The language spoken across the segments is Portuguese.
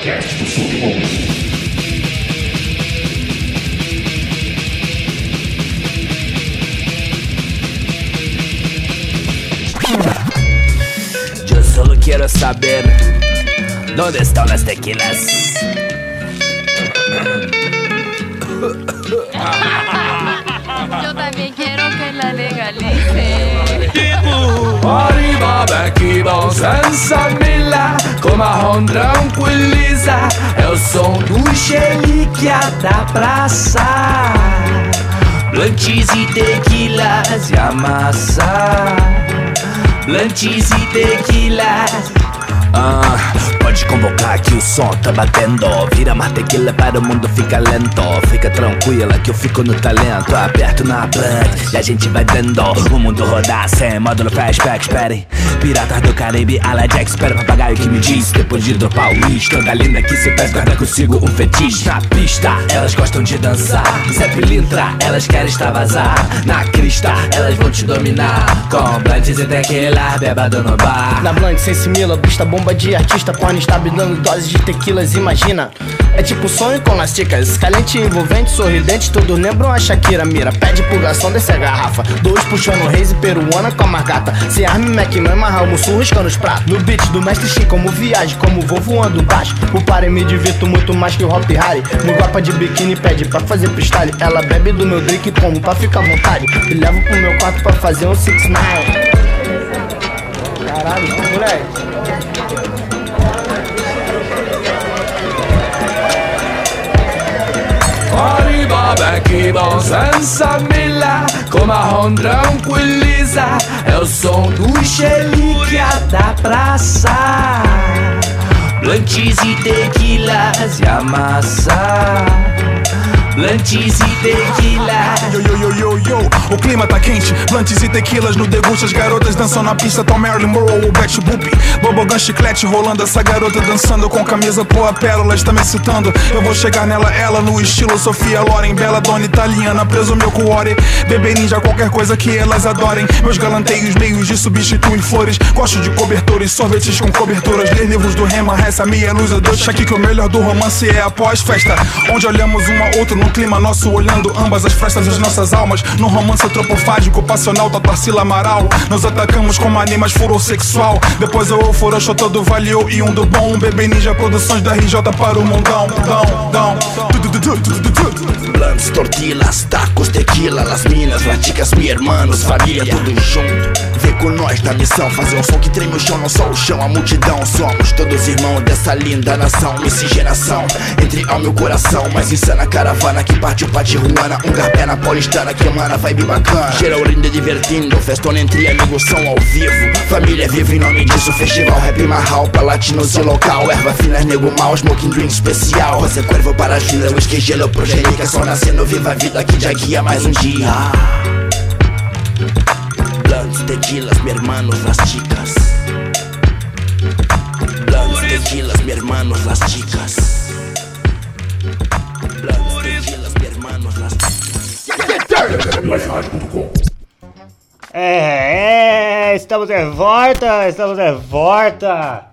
podcast do Submundo. Yo solo quiero saber dónde están las tequilas. Arriba, aqui vão Sansamila Com marrom tranquiliza. É o som do xeliquia da praça. Blantes e tequilas e a massa. Blantes e tequilas. Ah, pode convocar que o som tá batendo. Vira mais tequila para o mundo fica lento. Fica tranquila que eu fico no talento. Aperto na blunt e a gente vai dando. O mundo rodar sem módulo flashback, espere Piratas do Caribe, ala Jack, espera papagaio que me diz. Depois de dropar o uísque, toda linda que se pés guarda consigo um fetiche. Na pista, elas gostam de dançar. Zé Pilintra, elas querem extravasar. Na crista, elas vão te dominar. Com blunts e tequila, bebado no bar. Na Blank, sem simila, vista bomba de artista Porn está me dando doses de tequilas, imagina. É tipo sonho com as ticas Calente, envolvente, sorridente. Todos lembram a Shakira Mira, pede pulgação, desce a garrafa. Dois puxando reis e peruana com a margata. Se arme, McMahon, amarrar o mussu, riscando os pratos. No beat do mestre Shin, como viagem Como vou voando baixo. O pare me divirto muito mais que o Hop Harry. No guapa de biquíni pede pra fazer freestyle. Ela bebe do meu drink como pra ficar à vontade. E levo pro meu quarto pra fazer um 6 9 Caralho, moleque Arriba, aqui vão Sansamila Com marrom tranquiliza É o som do xeliquia da praça. Blantes e tequilas e a Blantes e tequilas. Yo, yo, yo, yo, yo, o clima tá quente. Blantes e tequilas no deguste As garotas dançam na pista. Tom Marilyn Monroe ou Betty Boop. Bobogan chiclete rolando. Essa garota dançando com camisa Pô, a pérola está me excitando. Eu vou chegar nela, ela no estilo Sofia Loren. Bela dona italiana, preso meu cuore. Bebê ninja, qualquer coisa que elas adorem. Meus galanteios meios de substituem flores. Gosto de cobertores, sorvetes com coberturas. Ler livros do Rema, essa meia luz é doce Aqui que o melhor do romance é a pós-festa Onde olhamos um ao outro no clima nosso Olhando ambas as frestas das nossas almas. No romance antropofágico, passional da Tarsila Amaral. Nos atacamos como animais furossexual Depois eu furou todo valeu e um do bom. Um bebê ninja, produções da RJ para o mundão. Dão, dão. Blunts, tortillas, tacos, tequila, las minas, las chicas, mi hermanos, família, tudo junto. Vem com nós na missão, fazer um som que treme o chão, não só o chão, a multidão. Somos todos irmãos dessa linda nação, miscigenação entre alma e coração. Mais insana caravana que partiu pra Tijuana, um garpé na paulistana que emana vibe bacana. Geral lindo divertindo, festona entre amigos, som ao vivo. Família vive em nome disso, festival rap marral pra latinos e local. Erva finas, nego mal, smoking drink especial. Você cuervo para gila, whisky, gelo, progênica, só nascendo, viva a vida que já guia mais um dia. Tequilas, mi hermanos, las chicas. Blunts, tequilas, mi hermanos, las chicas. Blunts, tequilas, mi hermanos, las É, é, estamos de volta, estamos de volta.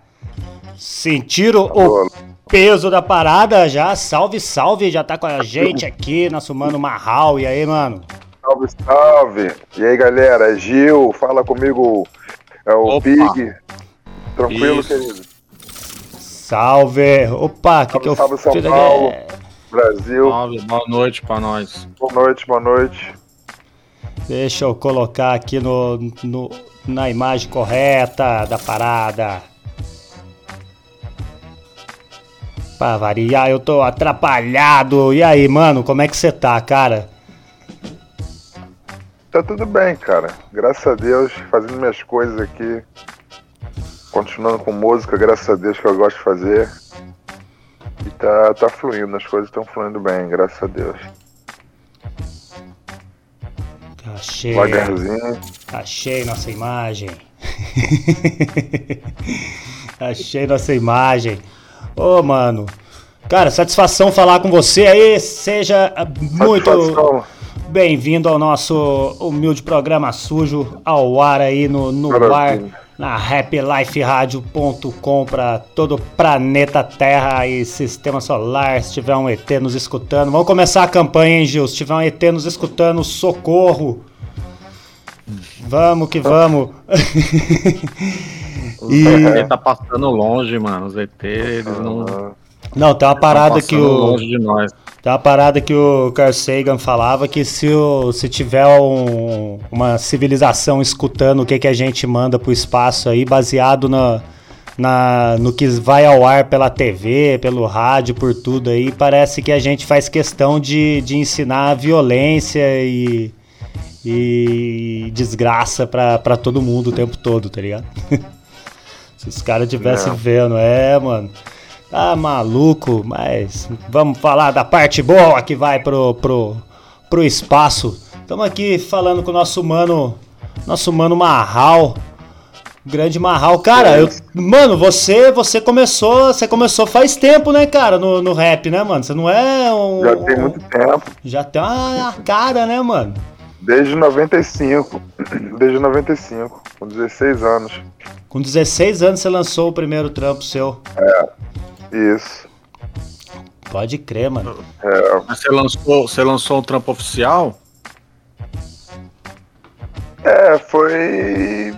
Sentiram o peso da parada já? Salve, salve, já tá com a gente aqui, nosso mano Marral. E aí, mano? Salve, salve! E aí, galera? É Gil, fala comigo. É o Opa. Pig. Tranquilo, Isso. querido? Salve! Opa, o que, Salve, que eu salve, São aqui? Paulo. Brasil. Salve, boa noite pra nós. Boa noite, boa noite. Deixa eu colocar aqui no, no- na imagem correta da parada. Pra variar, eu tô atrapalhado. E aí, mano, como é que você tá, cara? Tá tudo bem, cara. Graças a Deus, fazendo minhas coisas aqui. Continuando com música, graças a Deus que eu gosto de fazer. E tá, tá fluindo, as coisas estão fluindo bem, graças a Deus. Achei, Devagarzinho. achei nossa imagem. achei nossa imagem. Ô, mano. Cara, satisfação falar com você aí. Seja muito Satisfação. Bem-vindo ao nosso humilde programa sujo ao ar aí no, no ar na happyliferadio.com para todo o planeta Terra e sistema solar. Se tiver um ET nos escutando, vamos começar a campanha, hein, Gil? Se tiver um ET nos escutando, socorro! Vamos que vamos! e... Ele tá passando longe, mano. Os ET, eles não. Não, tem uma parada que o. longe de nós. Tem uma parada que o Carl Sagan falava que se, o, se tiver um, uma civilização escutando o que, que a gente manda pro espaço aí, baseado na, na, no que vai ao ar pela TV, pelo rádio, por tudo aí, parece que a gente faz questão de, de ensinar violência e, e desgraça pra, pra todo mundo o tempo todo, tá ligado? se os caras tivessem vendo, é, mano. Tá maluco, mas vamos falar da parte boa que vai pro, pro, pro espaço. Estamos aqui falando com o nosso mano, nosso mano Marral. Grande Marral. Cara, eu, mano, você você começou, você começou faz tempo, né, cara, no, no rap, né, mano? Você não é um Já tem muito tempo. Já tem uma cara, né, mano? Desde 95. Desde 95, com 16 anos. Com 16 anos você lançou o primeiro trampo seu. É. Isso. Pode crer, mano. É, Mas você lançou, você lançou um trampo oficial? é, foi.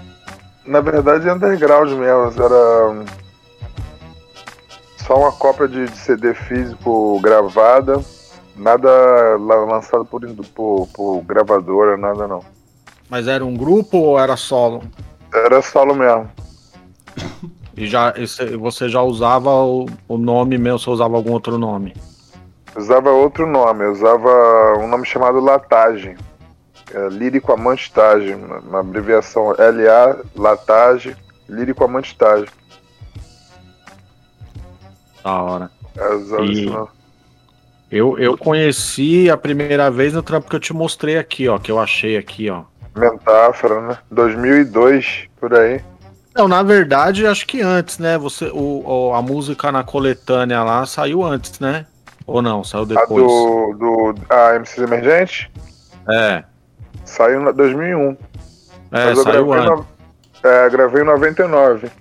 Na verdade, underground mesmo. Era. Só uma cópia de, de CD físico gravada. Nada la- lançado por, por, por gravadora, nada não. Mas era um grupo ou era solo? Era solo mesmo. E já cê- você já usava o, o nome mesmo, você usava algum outro nome? Usava outro nome, usava um nome chamado Latage. É, lírico Amantagem, uma uma abreviação LA, Latage, Lírico Amantagem. Da hora. Eu usava E-. Eu, eu conheci a primeira vez no trampo que eu te mostrei aqui, ó, que eu achei aqui, ó. Metáfora, né? 2002, por aí. Não, na verdade, acho que antes, né? Você, o, o- a música na coletânea lá saiu antes, né? Ou não? Saiu A depois? do, do a MC Emergente É, saiu em 2001. é, Mas eu saiu gravei, antes. no, é, gravei em 99.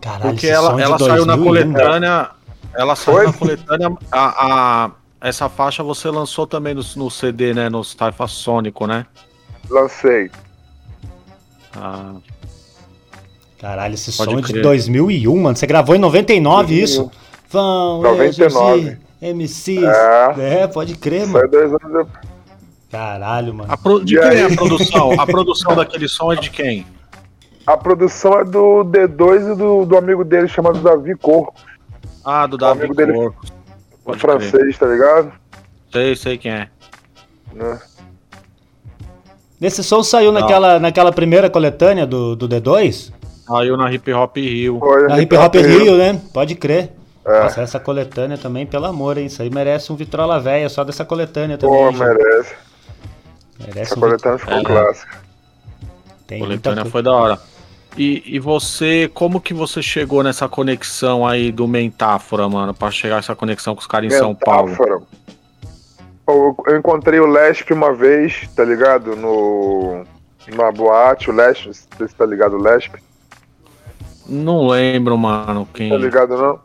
Caralho, Porque ela, de ela saiu na 2001, coletânea. Ela saiu Foi? na coletânea. A, a- essa faixa você lançou também no, no CD, né? No Taifa Sônico, né? Lancei. Ah, Caralho, esse Pode som é de crer. 2001, mano. Você gravou em 99 isso? Vão, 99. MCs. É. É, pode crer, mano. dois anos depois. Caralho, mano. a pro- de E quem aí? é a produção? A produção daquele som é de quem? A produção é do D2 e do, do amigo dele chamado Davi Corco, Ah, do O Davi amigo dele- Corco. o Pode crer. francês, tá ligado? Sei, sei quem é. Né? Esse som saiu naquela, naquela primeira coletânea do, do D2? Saiu na Hip Hop Rio. Foi, Na Hip Hop Rio, né? Pode crer. É. Nossa, essa coletânea também, pelo amor, hein? Isso aí merece um Vitrola Véia só dessa coletânea também. Pô, merece. merece Essa um coletânea ficou É. clássica. Tem coletânea foi da hora. E, e você, como que você chegou nessa conexão aí do Mentáfora, mano? Pra chegar essa conexão com os caras em São Paulo? Metáfora. Pô, Eu encontrei o Lesp uma vez, tá ligado? No. Numa boate, o Lesp, não sei se tá ligado o Lesp. Não lembro, mano, quem... Tá ligado, não?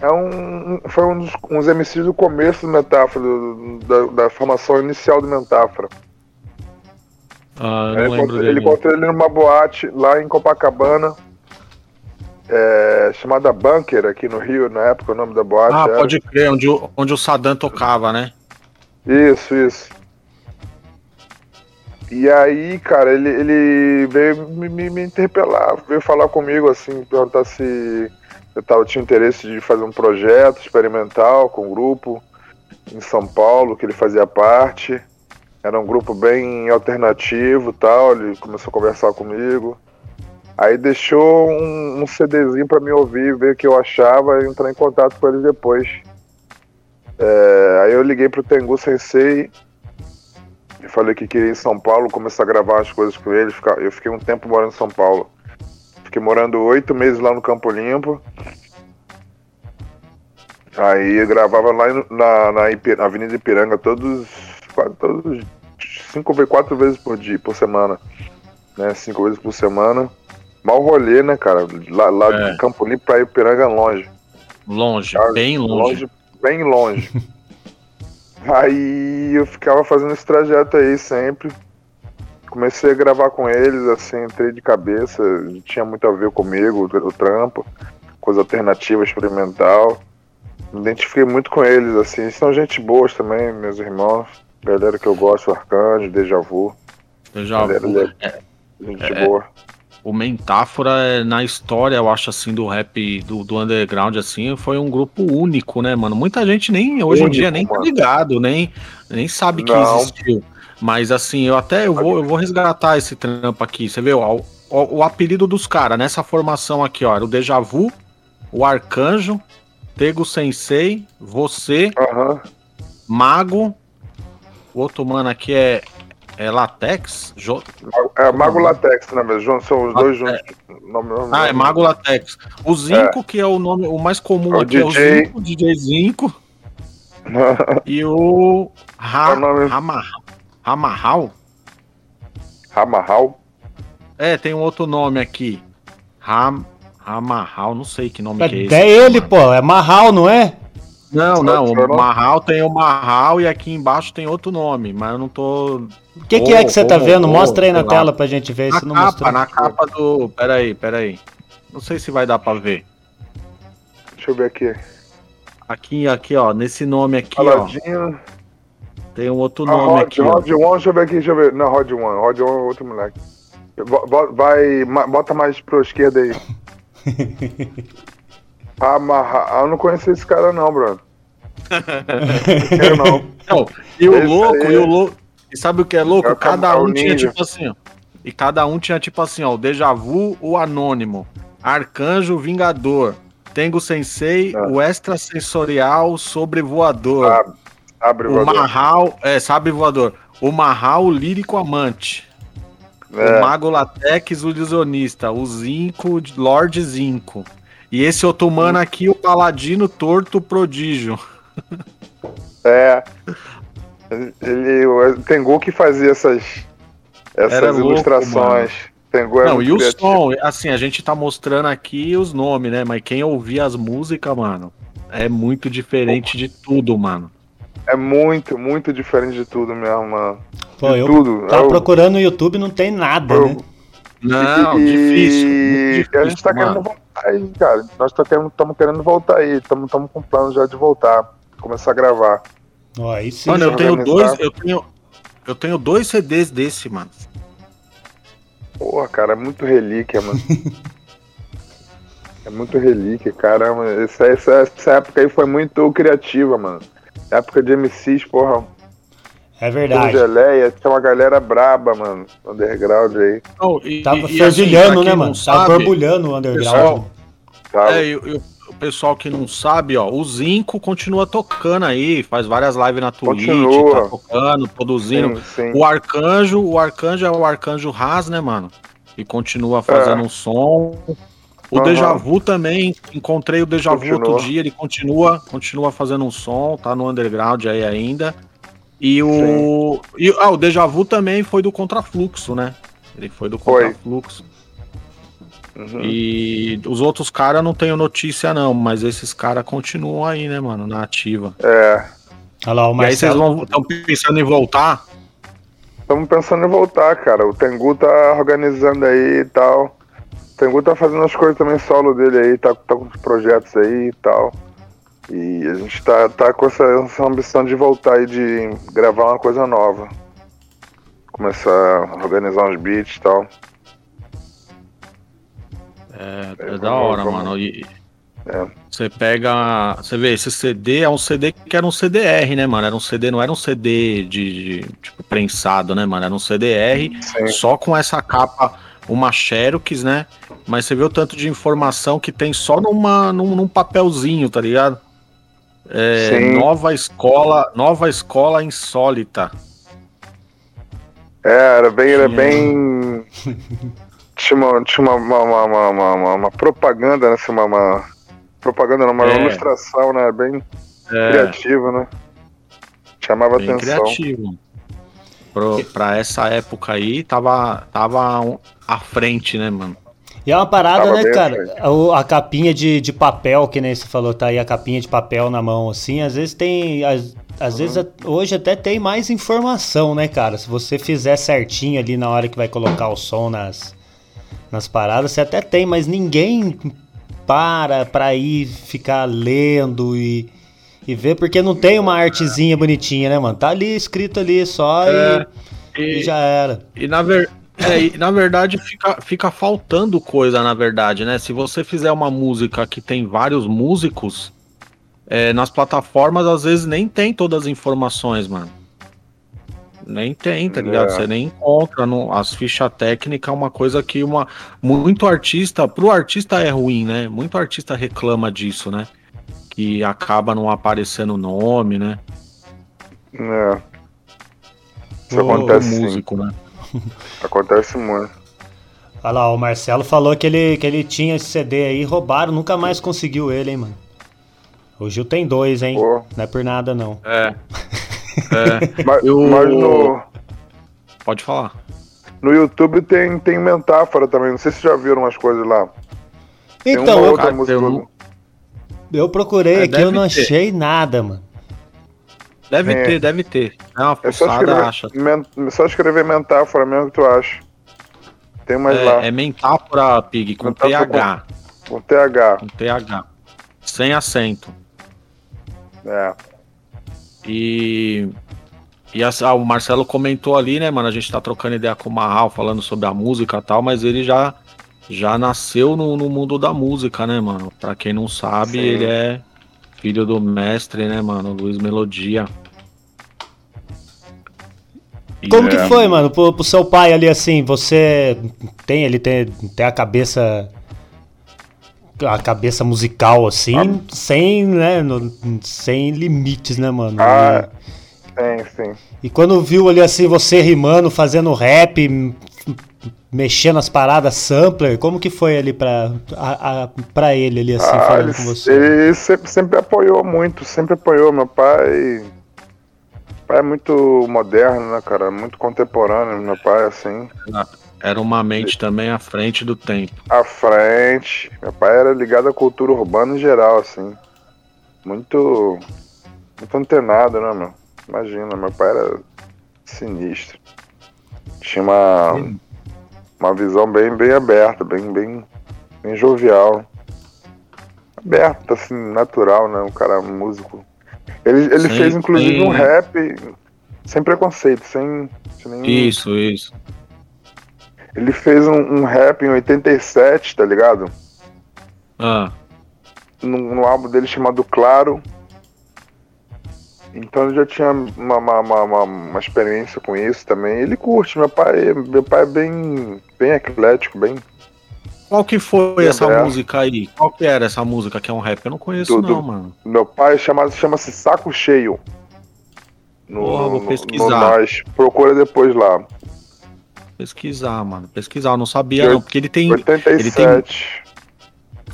É um. Foi um dos uns MCs do começo do Metáfora, do- da, da formação inicial do Metáfora. Ah, eu Ele encontrei, ele dele. encontrei ele numa boate lá em Copacabana, é, chamada Bunker, aqui no Rio, na época, o nome da boate. Ah, era. pode crer, onde, o- onde o Saddam tocava, né? Isso, isso. E aí, cara, ele, ele veio me, me, interpelar, veio falar comigo, assim, perguntar se eu tava, tinha interesse de fazer um projeto experimental com um grupo em São Paulo, que ele fazia parte. Era um grupo bem alternativo tal, ele começou a conversar comigo. Aí deixou um, um CDzinho pra me ouvir, ver o que eu achava e entrar em contato com ele depois. É, aí eu liguei pro Tengu Sensei e falei que queria ir em São Paulo, começar a gravar as coisas com ele. Eu fiquei um tempo morando em São Paulo. Fiquei morando oito meses lá no Campo Limpo. Aí eu gravava lá na, na, na Avenida Ipiranga todos, quase todos, cinco ve- quatro vezes por dia, por semana. Né? Cinco vezes por semana. Mau rolê, né, cara? Lá, lá É. de Campo Limpo pra Ipiranga é longe. Longe, Cara, bem longe. Bem longe. aí eu ficava fazendo esse trajeto aí sempre. Comecei a gravar com eles, assim, entrei de cabeça, tinha muito a ver comigo, o, trampo, coisa alternativa, experimental. Me identifiquei muito com eles, assim, são gente boas também, meus irmãos, galera que eu gosto, Arcanjo, Deja Vu, Eu já galera le- gente é, boa. O Mentáfora, é, na história, eu acho, assim, do rap, do, do underground, assim, foi um grupo único, né, mano? Muita gente nem, hoje em Único, dia, nem tá mano. ligado, nem, nem sabe que Não. existiu. Mas, assim, eu até, eu vou, eu vou resgatar esse trampo aqui, você vê, ó, o, o, apelido dos caras, nessa formação aqui, ó, era o Deja Vu, o Arcanjo, Tego Sensei, você. Mago, o outro mano aqui é, é Latex, Jo- É Mago Latex, né, mas João, são os dois Ah, juntos. Nome- nome- Ah, é Mago Latex. O Zinco, que é o nome, o mais comum É o aqui, é o DJ. Zinco, DJ Zinco. e o Ra, É nome- Rama, Ramarral. Ramarral? É, tem um outro nome aqui. Ram, Ramarral, não sei que nome que é esse. É ele, pô. É Marral, não é? Não, não, só o Marral tem o Marral e aqui embaixo tem outro nome, mas eu não tô... O que, que é que você tá Oh, oh, vendo? oh, Mostra aí na tela pra gente ver Na se não capa, mostrou. na capa do... Peraí, peraí. Não sei se vai dar pra ver. Deixa eu ver aqui. Aqui, aqui, ó, nesse nome aqui, ó, Paladino. tem um outro Ah, nome Rod, aqui, ó. Rod One, deixa eu ver aqui, deixa eu ver. Não, Rod One. Rod One é outro moleque. Vai, bota mais pra esquerda aí. Amarra. Ah, eu não conheço esse cara não, Bruno. Não quero não. Não, e o louco, e é- o louco. E sabe o que é louco? É Cada é um tinha tipo assim, ó. E cada um tinha tipo assim, ó, o Deja Vu, o Anônimo, Arcanjo, Vingador, Tengo Sensei, Ah. o Extrasensorial, Sobrevoador, Sabe, abre o o voador. Marral, é, sabe voador, o Marral, o Lírico Amante, É. o Mago Latex, o Ilusionista, o Zinco, o Lorde Zinco. E esse outro mano aqui, o Paladino Torto Prodígio. É. Ele, o Tengu que fazia essas, essas louco, ilustrações. Tengu é Não, e o som, assim, a gente tá mostrando aqui os nomes, né? Mas quem ouvir as músicas, mano, é muito diferente de tudo, mano. É muito, muito diferente de tudo mesmo, mano. Pô, de eu tudo. tava Eu- procurando no YouTube não tem nada, eu- né? Não, e, difícil. e a gente tá difícil, querendo mano. voltar aí, cara. Nós estamos querendo voltar aí. Estamos com plano já de voltar. Começar a gravar. Ó, aí sim. Mano, eu tenho dois, eu tenho, eu tenho dois CDs desse, mano. Porra, cara, é muito relíquia, mano. é muito relíquia, caramba. Essa, essa, essa época aí foi muito criativa, mano. Época de MCs, porra. É verdade. geleia, tinha uma galera braba, mano. Underground aí. Não, e- Tava e- e fervilhando, assim, né, mano? Tava sabe, borbulhando o underground. pessoal- Tava. É, e, e o pessoal que não sabe, ó, o Zinco continua tocando aí, faz várias lives na Twitch, Continua. tá tocando, produzindo. sim, sim. O Arcanjo, o Arcanjo é o Arcanjo Haas, né, mano? E continua fazendo É. um som. O. Deja Vu também, encontrei o Deja Vu outro dia, ele continua, continua fazendo um som, tá no underground aí ainda. E o. E, ah, o Deja Vu também foi do Contrafluxo, né? Ele foi do Foi. Uhum. E os outros caras não tenho notícia, não, mas esses caras continuam aí, né, mano, na ativa. É. Olha lá, o E aí vocês Marcelo. estão pensando em voltar? Estamos pensando em voltar, cara. O Tengu tá organizando aí e tal. O Tengu tá fazendo as coisas também solo dele aí, tá, tá com os projetos aí e tal. E a gente tá, tá com essa, essa ambição de voltar aí, de gravar uma coisa nova. Começar a organizar uns beats e tal. É, é vamos- da hora, vamos- mano. E, É. Você pega. Você vê, esse CD é um CD que era um CDR, né, mano? Era um CD, não era um CD de, de, tipo, prensado, né, mano? Era um CDR Sim. só com essa capa, uma Xerox, né? Mas você vê o tanto de informação que tem só numa, num, num papelzinho, tá ligado? É, nova escola, nova escola insólita. É, era bem. Era bem. Tinha uma, tinha uma, uma, uma, uma, uma- uma propaganda, né? assim, Uma, uma- propaganda, uma É. ilustração, né? Bem É, criativa, né? Chamava bem atenção. criativo. Pro, pra essa época aí, tava, tava à frente, né, mano? E é uma parada, Tava né, cara? A, a capinha de, de papel, que nem você falou, tá aí a capinha de papel na mão, assim, às vezes tem. Às, às vezes a- hoje até tem mais informação, né, cara? Se você fizer certinho ali na hora que vai colocar o som nas, nas paradas, você até tem, mas ninguém para pra ir ficar lendo e, e ver, porque não tem uma artezinha bonitinha, né, mano? Tá ali escrito ali só É, e, e- e já era. E na, ver... é, e na verdade fica, fica faltando coisa, na verdade, né? Se você fizer uma música que tem vários músicos, é, nas plataformas às vezes nem tem todas as informações, mano. Nem tem, tá ligado? É. Você nem encontra no, as fichas técnicas, é uma coisa que uma muito artista, pro artista é ruim, né? Muito artista reclama disso, né? Que acaba não aparecendo o nome, né? É. Isso Ô, acontece músico, né? Acontece muito. Olha lá, o Marcelo falou que ele, que ele tinha esse CD aí, roubaram, nunca mais conseguiu ele, hein, mano. O Gil tem dois, hein? Pô. Não é por nada, não. É. É. Mas, Eu- mas no, Pode falar. no YouTube tem, tem metáfora também. Não sei se já viram umas coisas lá. Então, eu, cara, eu eu procurei É, aqui, eu não ter. achei nada, mano. Deve É. ter, deve ter. É uma É só escrever, acha. men- só escrever metáfora mesmo que tu acha. Tem mais lá. É, é metáfora, Pig, com Metáfora TH. Com TH. Com TH. Sem acento. É. E. E a- ah, o Marcelo comentou ali, né, mano? A gente tá trocando ideia com o Marral, falando sobre a música e tal, mas ele já, já nasceu no, no mundo da música, né, mano? Pra quem não sabe, Sim. ele é filho do mestre, né, mano? Luiz Melodia. E Como é- que foi, mano, pro, pro seu pai ali, assim, você tem, ele tem, tem a cabeça... A cabeça musical, assim, sem, né, no- sem limites, né, mano? Ah, sim, sim. E quando viu ali assim você rimando, fazendo rap, mexendo as paradas sampler, como que foi ali pra, a, a- pra ele ali assim, Ah, falando ele, com você? ele sempre, sempre apoiou muito, sempre apoiou. Meu pai. pai é muito moderno, né, cara? Muito contemporâneo. Meu pai, assim, Era uma mente também à frente do tempo. à frente. Meu pai era ligado à cultura urbana em geral, assim. Muito. Muito antenado, né, meu? Imagina, meu pai era sinistro. Tinha uma. Uma visão bem, bem aberta, bem, bem, bem jovial. Aberta, assim, natural, né? Um cara músico. Ele, ele Sim, fez, inclusive, sim. um rap sem preconceito, sem, sem nenhum Isso, isso. Ele fez um, um rap em 87, tá ligado? Ah, No, no álbum dele chamado Claro. Então ele já tinha uma, uma, uma, uma- experiência com isso também. Ele curte, meu pai, meu pai é bem, bem eclético, bem. qual que foi essa música aí? Qual que era essa música que é um rap? Eu não conheço Tudo. não, mano. Meu pai chama, chama-se Saco Cheio. No, Porra, vou pesquisar. no Nós. Procura depois lá. Pesquisar, mano. Pesquisar, eu não sabia não, porque ele tem... 87.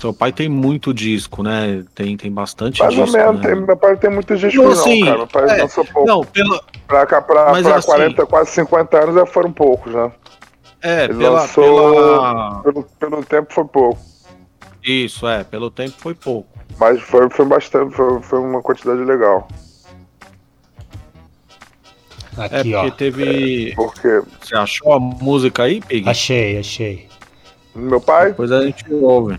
Seu pai tem muito disco, né? Tem, tem bastante Mais ou disco, menos, né? tem- meu pai tem muitos discos Não, não, assim, cara. Meu pai é, lançou pouco. Não, pela, Pra, cá, pra, Mas pra assim- 40, quase 50 anos já foram poucos, né? é, Ele pela, lançou- pela... Pelo, pelo tempo foi pouco. Isso, é, pelo tempo foi pouco. Mas foi, foi bastante, foi, foi uma quantidade legal. É Aqui, porque ó. teve... Porque Você achou a música aí, Pig? Achei, achei. meu pai, Depois a gente ouve.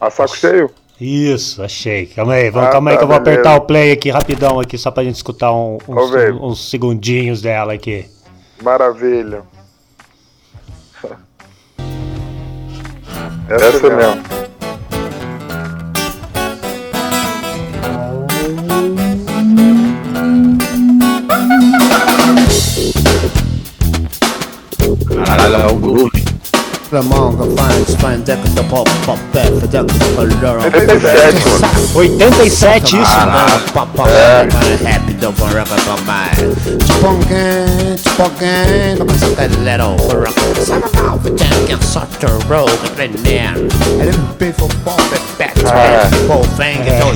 a saco cheio, Isso, achei. Calma aí, vamos, Ah, calma aí tá, que eu vou beleza. apertar o play aqui rapidão aqui, só pra gente escutar um- uns, uns segundinhos dela aqui. maravilha. Essa, é mesmo. Caralho, é o faz, deca, da pop, pop, pé, deca, da color. 87, mano. 87 isso? Happy, don't worry about my. Chipongan, chipongan, como essa galera, porra. Sabe mal, the jam can sort the road, the man. And then people pop back, pop,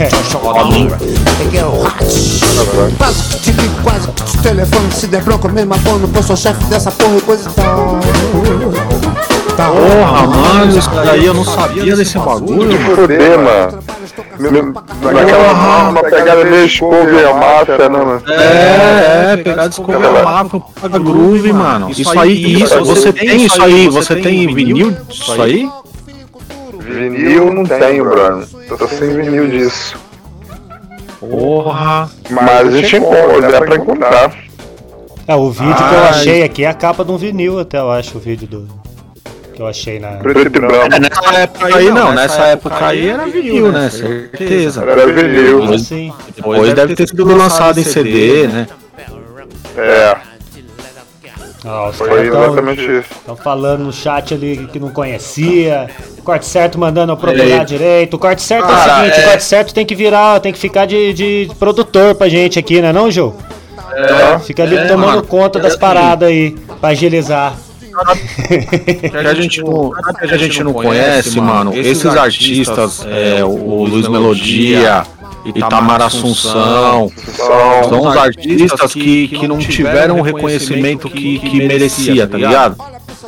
just all over. They get hot. Quase que tive, quase que o telefone se der bronca, mesmo abono, pô, sou chefe dessa porra e coisa e tal. Tá, Porra, mano, isso daí eu não sabia desse bagulho. Fuder, mano. Naquela uma pegada meio escova e a máfia, né, mano? É, é, pegar desculpa a máfia pra groove, mano. Isso aí, isso, você tem isso aí, você tem vinil disso aí? Vinil não tenho, Bruno. Tô sem vinil disso. Porra. Mas a gente encontra, dá pra encontrar. É, o vídeo que eu achei aqui é a capa de um vinil, até eu acho, o vídeo do. Que eu achei na. Preto e branco. É, nessa época aí não, nessa época aí era vinil, né? Certeza. Era vinil. Depois, deve ter sido lançado em CD, né? É, Ah, os foi tão- exatamente isso. Estão falando no chat ali que não conhecia. Corte certo mandando eu procurar Ei. direito. O corte certo é o seguinte: é- o corte certo tem que virar, tem que ficar de, de produtor pra gente aqui, né, não, Jô? Fica ali é, tomando mano. conta das É, paradas aí, pra agilizar. que a gente não, que a gente não conhece, mano, esses artistas, é, o Luiz Melodia, Itamar Assunção, são os artistas que, que não tiveram o reconhecimento que, que merecia, tá ligado?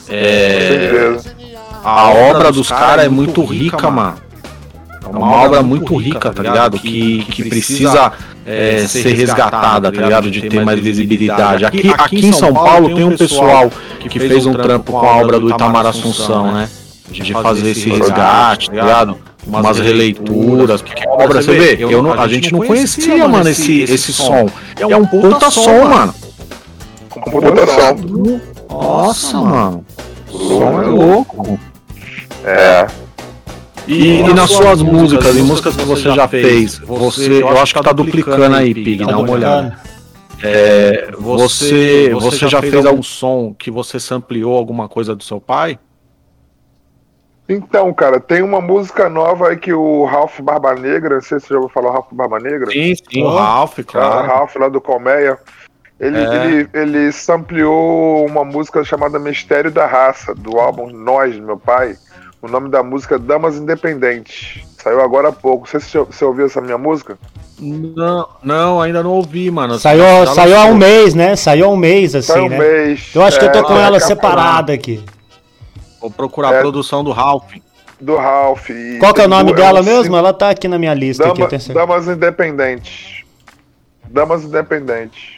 É, Certeza. a obra dos caras é muito rica, mano. É uma obra muito rica, tá ligado? Que, que precisa é, ser resgatada, tá ligado? De ter mais visibilidade. Aqui, aqui em São Paulo tem um pessoal que fez um trampo com a obra do Itamar Assunção, né? De fazer esse resgate, tá ligado? Umas releituras. Porque a obra, você vê, eu não, a gente não conhecia, mano, esse, esse som. É um puta som, mano. Computação. Nossa, mano. O som é louco. É. E, e nas suas músicas, em músicas que você já fez, você, eu acho que tá duplicando aí, Pig, Tá dá uma olhada. É, você, você já fez algum som que você sampleou alguma coisa do seu pai? Então, cara, tem uma música nova aí que o Ralph Barba Negra, não sei se você já ouviu falar Ralph Barba Negra. Sim, sim, o Ralph, O Ralph lá do Colmeia. Ele, É. ele, ele sampleou uma música chamada Mistério da Raça, do álbum Nós, do meu pai. O nome da música é Damas Independentes. Saiu agora há pouco. Não sei se você- você ouviu essa minha música. Não, não, ainda não ouvi, mano. Saiu, saiu há um mês, né? Saiu há um mês, assim, Saiu um né? mês. Eu acho que eu tô É, com ela capaz separada aqui. Vou procurar É. a produção do Ralph. Do Ralph. e Qual que é o nome du- dela um mesmo? Ela tá aqui na minha lista. aqui, eu Dama, tenho. Damas Independentes. Damas Independentes.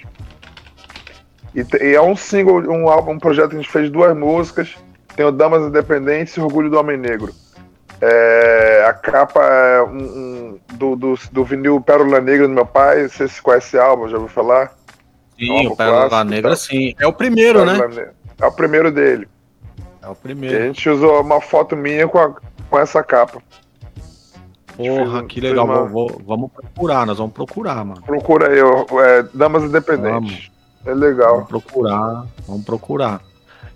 E, e é um single, um álbum, um projeto que a gente fez duas músicas. Tem o Damas Independentes e Orgulho do Homem Negro. É, a capa é um, um- do, do, do vinil Pérola Negra do meu pai. Não sei se conhece esse álbum, já ouviu falar? Sim, Álbum o Pérola clássico, Negra, tá? sim. É o primeiro, né? Pérola Ne- É o primeiro dele. É o E a primeiro. gente usou uma foto minha com, a- com essa capa. Porra, que legal. uma- Vou- vamos procurar, nós vamos procurar, mano. Procura aí, ó, é, Damas Independentes. É legal. Vamos procurar, vamos procurar.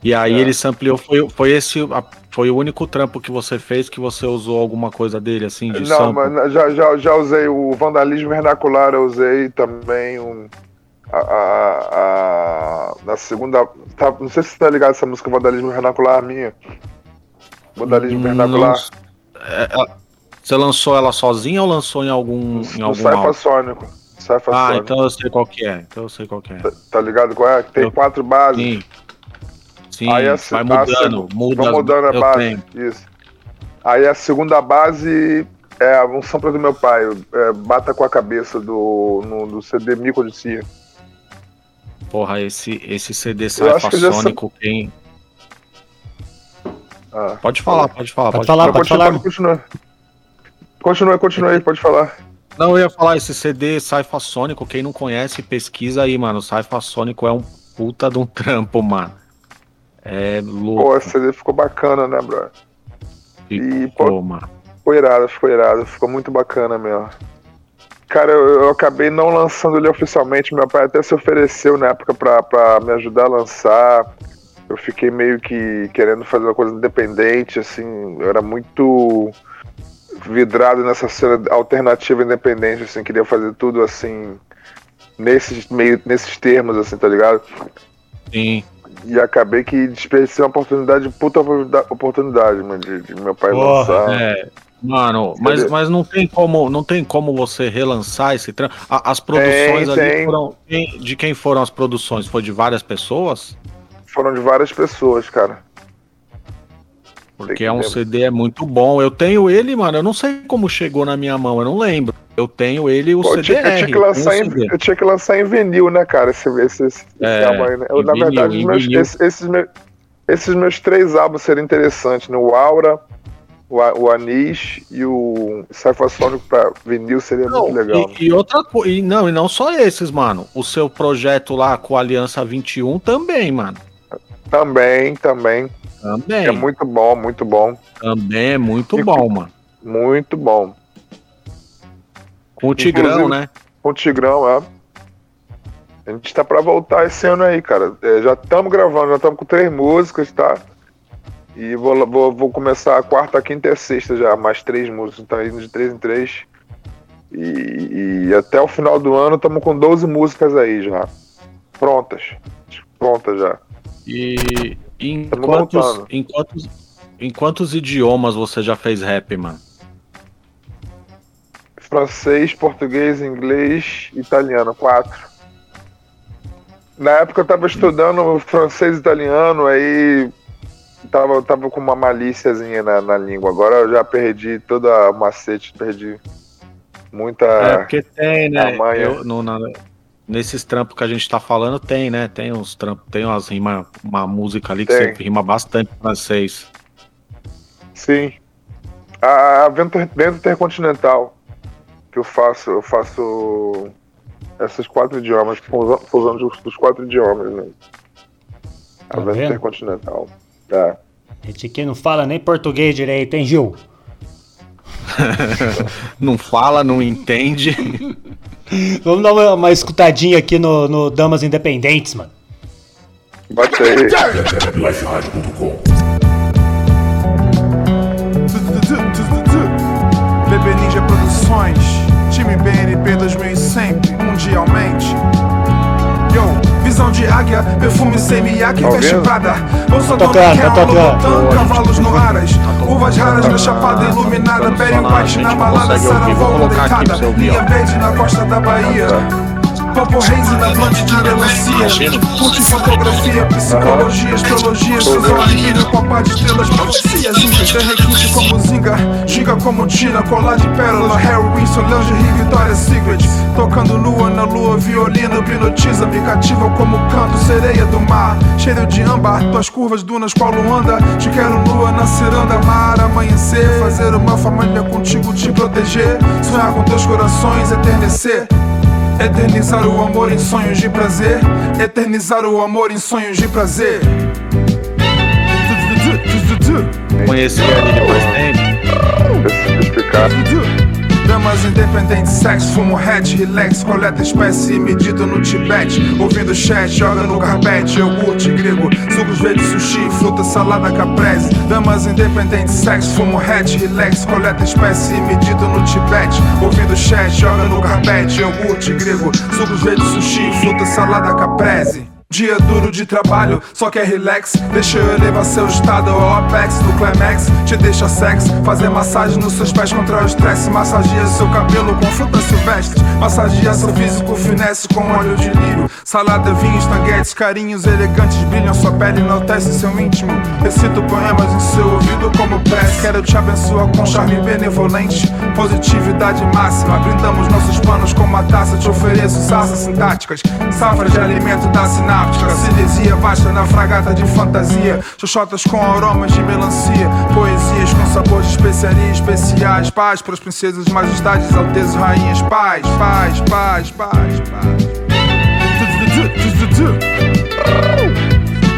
E aí É. ele sampleou, foi, foi esse, a- foi o único trampo que você fez que você usou alguma coisa dele, assim, de Não, mas já, já, já usei o vandalismo vernacular, eu usei também um. A, a- a- na segunda. Tá, não sei se você tá ligado essa música Vandalismo Vernacular minha. Vandalismo Hum, Vernacular. É, é, você lançou ela sozinha ou lançou em algum, em algum Saifa álbum? Sônico. Ah, Sônico. então eu sei qual que é. Então eu sei qual que é. Tá, tá ligado qual é? Tem Eu- quatro bases. Sim. Sim, Aí a vai a mudando. se- muda Vai as- mudando a base. tenho. Isso. Aí a segunda base é um sample do meu pai. É, Bata com a cabeça do, no, do CD Mico Odissia. Porra, esse, esse CD acho que quem... Ah. Pode falar, pode falar. Pode falar, Não, pode continua, falar. Continua. Continua, continua aí, pode falar. Não, eu ia falar, esse CD Saifa-Sônico, quem não conhece, pesquisa aí, mano. Saifa-Sônico é um puta de um trampo, mano. É louco. Pô, esse CD ficou bacana, né, bro? e, ficou, pô- mano. Ficou irado, ficou irado. Ficou muito bacana mesmo. Cara, eu, eu acabei não lançando ele oficialmente. Meu pai até se ofereceu na época pra, pra me ajudar a lançar. Eu fiquei meio que querendo fazer uma coisa independente, assim. Eu era muito vidrado nessa cena alternativa independente, assim. Queria fazer tudo, assim, nesses, meio, nesses termos, assim, tá ligado? Sim. E acabei que desperdicei uma oportunidade, puta oportunidade- mano, de, de meu pai Porra, lançar. É, mano, mas, mas não tem como, não tem como você relançar esse trampo. As produções Tem, ali tem. foram de quem foram as produções? Foi de várias pessoas? Foram de várias pessoas, cara. Porque que é um. CD é muito bom. Eu tenho ele, mano. Eu não sei como chegou na minha mão, eu não lembro. Eu tenho ele, o Pô, eu, tinha, eu CDR. tinha que lançar em, CD. eu tinha que lançar em vinil, né, cara? Esse, esse, esse, É, álbum aí, né? Eu, na vinil, verdade, meus- esse- esses, meus, esses meus três álbuns seriam interessantes, né? O Aura, o, o Anis e o Cypher Sonic pra vinil seria Não, muito legal. né? e, e outra coisa, e não, e não só esses, mano. O seu projeto lá com a Aliança 21 também, mano. Também, também. Também. É muito bom, muito bom. Também é muito E- bom, mano. Muito bom. Com o Tigrão, Inclusive- né? Com o Tigrão, é. A gente tá pra voltar esse ano aí, cara. É, já estamos gravando, já estamos com três músicas, tá? E vou, vou, vou começar a quarta, a quinta e a sexta já, mais três músicas, tá indo de três em três. E, e até o final do ano estamos com 12 músicas aí já. Prontas. Prontas já. E em quantos, voltando. em quantos, em quantos idiomas você já fez rap, mano? Francês, português, inglês, italiano, quatro. Na época eu tava estudando francês e italiano, aí tava, tava com uma malíciazinha na, na língua. Agora eu já perdi toda a macete, perdi muita. É, porque tem, né? Eu, no- na- nesses trampos que a gente tá falando, tem, né? Tem uns trampos, tem umas rimas, uma música ali que Tem. você rima bastante francês. Sim. A, Vento, Vento Intercontinental que eu faço, eu faço esses quatro idiomas, fusão dos, dos quatro idiomas, né? A Tá Vento? Intercontinental. É. Gente que não fala nem português direito, hein, Gil? Não fala, não entende. Vamos dar uma, uma escutadinha aqui no, no Damas Independentes, mano. Bate aí. Águia, perfume semi-yaque, Tá veste ouvindo? prada. Bolsa Tá do tá no tocando. botão, cavalos no aras. Uvas raras na chapada iluminada, a White na balada, pra deitada. Linha verde na costa da Bahia. Popo Reis na plante de melancia. Curte fotografia, psicologia, astrologia. Suzão alivio com a pá de estrelas, profecias. Incas, como Zinga. Giga como Tina, colar de pérola. Heroin, lingerie, Victoria's Secret. Tocando nua na lua, violino, hipnotiza. Me cativa como canto, sereia do mar. Cheiro de âmbar, tuas curvas, dunas, qual Luanda. Te quero nua na ciranda, mar, amanhecer. Fazer uma família contigo, te proteger. Sonhar com teus corações, eternecer. Eternizar o amor em sonhos de prazer. Eternizar o amor em sonhos de prazer. Conheci ele depois tempo. Damas independentes, sexo, fumo hatch, relax, coleta espécie, medito no Tibete. Ouvindo chat, joga no carpete, iogurte grego, sucos verdes, sushi, fruta, salada, caprese. Damas independentes, sexo, fumo hatch, relax, coleta espécie, medito no Tibete. Ouvindo chat, joga no carpete, iogurte grego, sucos verdes, sushi, fruta, salada, caprese. Dia duro de trabalho, só quer relax. Deixa eu elevar seu estado ao apex do climax. Te deixa sex, fazer massagem nos seus pés contra o estresse. Massageia seu cabelo com frutas silvestres. Massageia seu físico, finesse com óleo de lírio. Salada, vinhos, tanguetes, carinhos elegantes brilham sua pele, enaltece seu íntimo. Recito poemas em seu ouvido como prece. Quero te abençoar com charme benevolente. Positividade máxima, brindamos nossos panos com uma taça. Te ofereço saças sintáticas, safras de alimento da sináptica. Cinesia baixa na fragata de fantasia. Xoxotas com aromas de melancia. Poesias com sabor de especiaria especiais. Paz para as princesas, majestades, altezas, rainhas. Paz, paz, paz, paz, paz.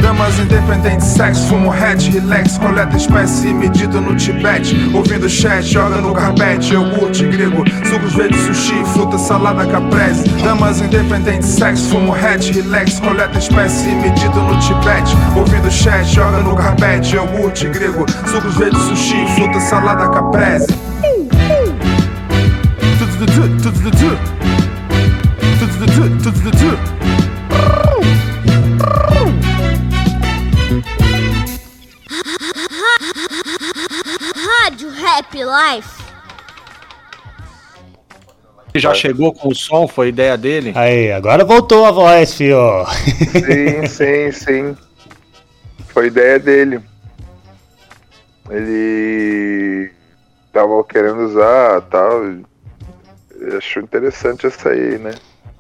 Damas independentes, sexo, fumo hatch, relax, coleta espécie, medito no Tibete. Ouvindo chat, joga no carpete, iogurte grego, sucos verdes, sushi, fruta, salada, caprese. Damas independentes, sexo, fumo hatch, relax, coleta espécie, medito no Tibete. Ouvindo chat, joga no carpete, iogurte grego, sucos verdes, sushi, fruta, salada, caprese. Life. Já chegou com o som, foi ideia dele? Aí, agora voltou a voz, fio. Sim, sim, sim. Foi ideia dele. ele tava querendo usar tal. e Achou interessante essa aí, né?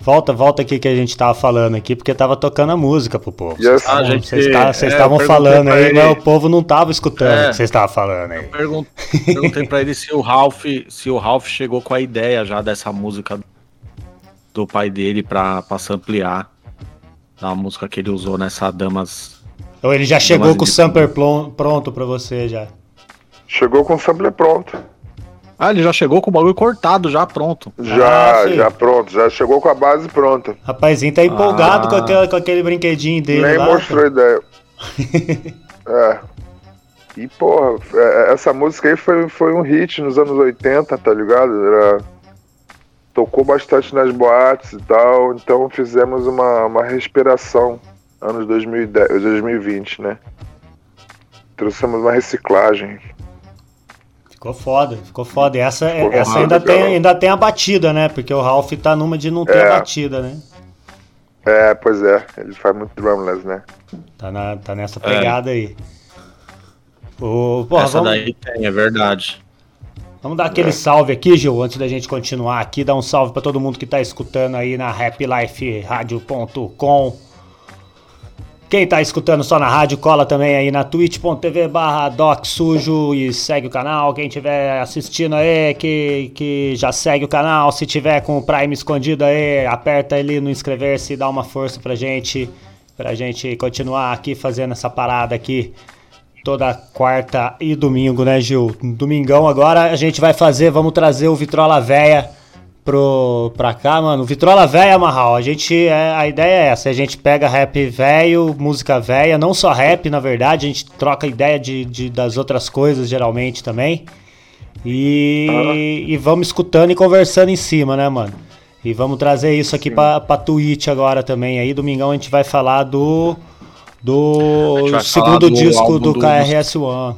Volta, volta aqui que a gente tava falando aqui, porque tava tocando a música pro povo. Yes. Vocês Ah, gente, Vocês é, estavam eu perguntei falando aí, ele. mas o povo não tava escutando É. o que vocês estavam falando aí. Pergun- Perguntei pra ele se o Ralph, se o Ralph chegou com a ideia já dessa música do pai dele pra, pra samplear. Da música que ele usou nessa Damas. Ou ele já chegou com o sampler pronto pra você já. Chegou com o sampler pronto. Ah, ele já chegou com o bagulho cortado, já pronto. Já, Ah, já pronto, já chegou com a base pronta. Rapazinho tá empolgado Ah. com, aquele, com aquele brinquedinho dele Nem lá. mostrou ideia. é. E porra, é, essa música aí foi, foi um hit nos anos 80, tá ligado? Era... Tocou bastante nas boates e tal, então fizemos uma, uma respiração anos 2010, 2020, né? Trouxemos uma reciclagem. Ficou foda, ficou foda. E essa, Ficou essa ainda, tem, ainda tem a batida, né? Porque o Ralph tá numa de não ter É. a batida, né? É, pois é, ele faz muito drumless, né? Tá, na, tá nessa pegada aí. O, porra, Essa vamos, daí tem, é verdade. vamos dar aquele salve aqui, Gil, antes da gente continuar aqui. Dar um salve pra todo mundo que tá escutando aí na happyliferadio.com. Quem tá escutando só na rádio, cola também aí na twitch.tv barra Doc Sujo e segue o canal. Quem tiver assistindo aí, que, que já segue o canal. Se tiver com o Prime escondido aí, aperta ali no inscrever-se e dá uma força pra gente. Pra gente continuar aqui fazendo essa parada aqui toda quarta e domingo, né, Gil? Domingão agora a gente vai fazer, vamos trazer o Vitrola Véia pro, pra cá, mano. Vitrola Véia, Marral, a gente, é, a ideia é essa, a gente pega rap velho, música velha, não só rap, na verdade, a gente troca ideia de, de- das outras coisas, geralmente, também. E, e vamos escutando e conversando em cima, né, mano? E vamos trazer isso aqui pra, pra Twitch agora também. Aí, domingão, a gente vai falar do... Do segundo do disco do, do- KRS-One.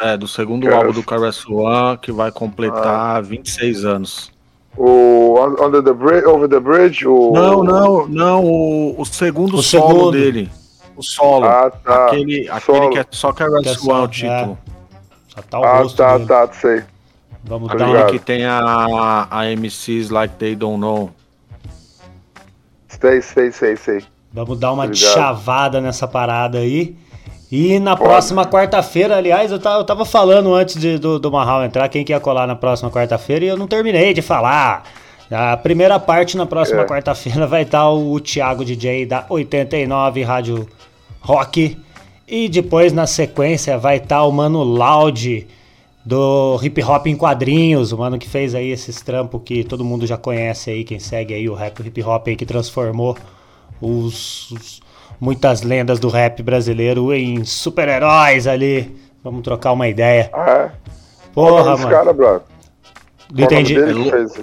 É, do segundo Cara, álbum do KRS One, que vai completar 26 anos. O Un- Under the Bridge, Over the Bridge, o... Não, não, não, o, o segundo O solo segundo. dele. O solo. Ah, tá. Aquele, aquele Solo. que é só Que é só- One, o título. Só tá o Ah, rosto tá, dele. tá, sei. Vamos dar Aquele uma... que tem a, a MCs Like They Don't Know. Sei, sei, sei, sei. Vamos dar uma Obrigado. chavada nessa parada aí. E na Pode. próxima quarta-feira, aliás, eu tava, eu tava falando antes de- do, do Marral entrar, quem que ia colar na próxima quarta-feira, e eu não terminei de falar. A primeira parte na próxima É. quarta-feira vai estar o, Thiago DJ da 89 Rádio Rock. E depois, na sequência, vai estar o Mano Loud do Hip Hop em Quadrinhos, o mano que fez aí esses trampos que todo mundo já conhece aí, quem segue aí o rap hip hop aí que transformou os, os- muitas lendas do rap brasileiro em super-heróis ali. Vamos trocar uma ideia. Ah, é? Porra, desse mano. cara, brother? Não entendi.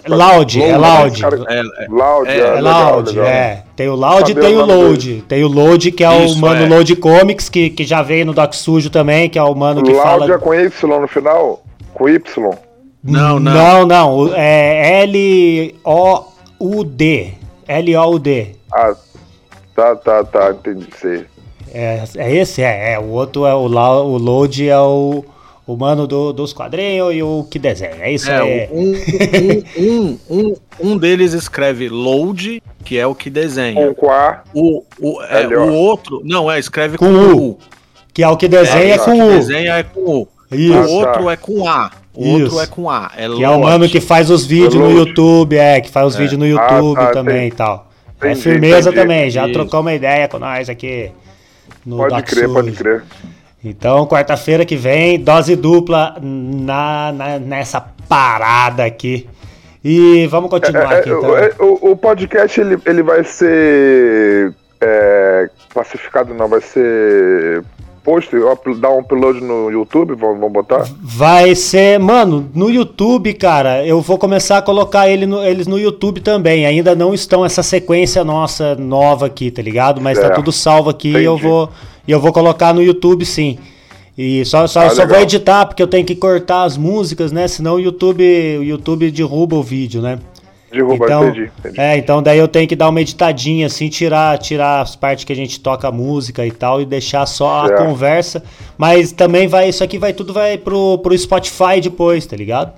Loud, é Loud. É, é, Loud, É, é, É Loud, é. Tem o Loud e tem o Load. Tem o Load, que é Isso, o mano é. Load Comics, que, que já veio no Doc Sujo também, que é o mano que Loud fala. é com Y no final? Com Y? Não, não. Não, não. o- É L-O-U-D. L-O-U-D. Ah, tá, tá, tá, entendi, sei. É, é esse? É, é. O outro é o, Lau- o Load, é o, o mano do, dos quadrinhos e o que desenha. É isso aí. É, um, um, um, um, um deles escreve load, que é o que desenha. Com A, O, o, é, o outro, não, é, escreve Com com, U. U. Que é o que desenha É, com o que o. desenha é com U. Isso. O outro é com A. O Isso. outro é com A. É Que é o mano que faz os vídeos no Load. YouTube, é, que faz os vídeos no YouTube Ah, tá, também entendi. e tal. É Entendi, firmeza entendi. também, já Isso. trocou uma ideia com nós aqui. No pode Doc crer, Sujo. pode crer. Então, quarta-feira que vem, dose dupla na, na- nessa parada aqui. E vamos continuar É, aqui, é, então. o- é, o, o podcast, ele, ele vai ser é, classificado, não, vai ser posto, up- dar um upload no YouTube, vamos, botar? Vai ser, mano, no YouTube, cara, eu vou começar a colocar ele no- eles no YouTube também. Ainda não estão essa sequência nossa nova aqui, tá ligado? Mas tá Certo. tudo salvo aqui e eu vou eu vou colocar no YouTube sim. E só, só, Ah, só vou editar porque eu tenho que cortar as músicas, né? Senão o YouTube, o YouTube derruba o vídeo, né? Derrubar, Então, entendi, entendi. é, então daí eu tenho que dar uma editadinha, assim, tirar, tirar as partes que a gente toca a música e tal, e deixar só a Certo. conversa. Mas também vai, isso aqui vai tudo vai pro, pro Spotify depois, tá ligado?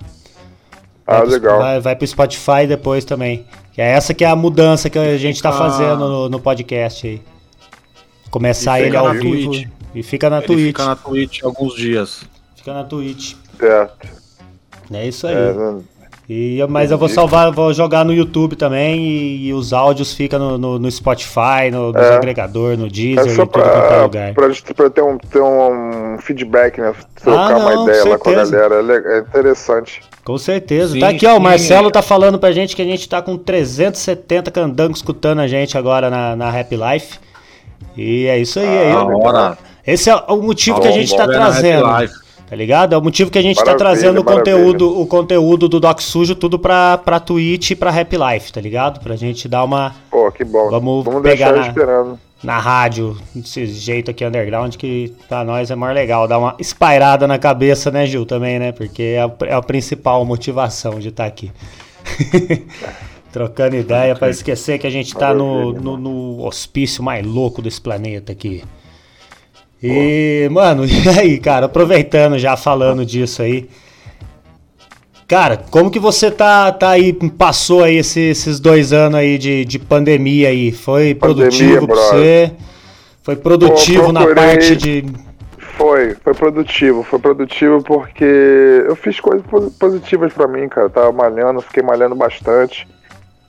Ah, Vai pro- legal. Vai, vai pro Spotify depois também. Que é essa que é a mudança que a gente tá Ah. fazendo no, no podcast aí. Começar ele ao vivo. Twitch. E fica na Ele Twitch. fica na Twitch alguns dias. Fica na Twitch. Certo. É isso aí. É, E, eu- mas eu vou salvar, vou jogar no YouTube também e, e os áudios ficam no, no, no Spotify, no, nos É. agregador, no Deezer, É em tudo quanto é lugar. pra, gente- pra ter, um, ter um feedback, né? Trocar Ah, uma não, ideia lá com a galera. É É interessante. Com certeza. Sim, tá aqui, ó. O. Marcelo tá falando pra gente que a gente tá com 370 candangos escutando a gente agora na, na Rap Life. E é isso aí. aí Da hora. Esse é o motivo que a gente tá trazendo. Tá ligado? É o motivo que a gente tá Maravilha, trazendo o maravilha. conteúdo, o conteúdo do Doc Sujo tudo pra, pra Twitch e pra Rap Life, tá ligado? Pra gente dar uma Pô, que bom. Vamos Vamos pegar deixar na- esperando. na rádio, desse jeito aqui underground, que pra nós é mais legal. Dar uma espairada na cabeça, né, Gil, também, né? Porque é a, é a principal motivação de estar aqui. Trocando ideia pra esquecer que a gente tá no, no, no hospício mais louco desse planeta aqui. E, mano, e aí, cara, aproveitando já falando disso aí. Cara, como que você tá, tá aí, passou aí esse- esses dois anos aí de, de pandemia aí? Foi Pandemia, produtivo pra você? Foi produtivo Pô, na procurei- parte de. Foi, foi produtivo. Foi produtivo porque eu fiz coisas posi- positivas pra mim, cara. Tava malhando, fiquei malhando bastante.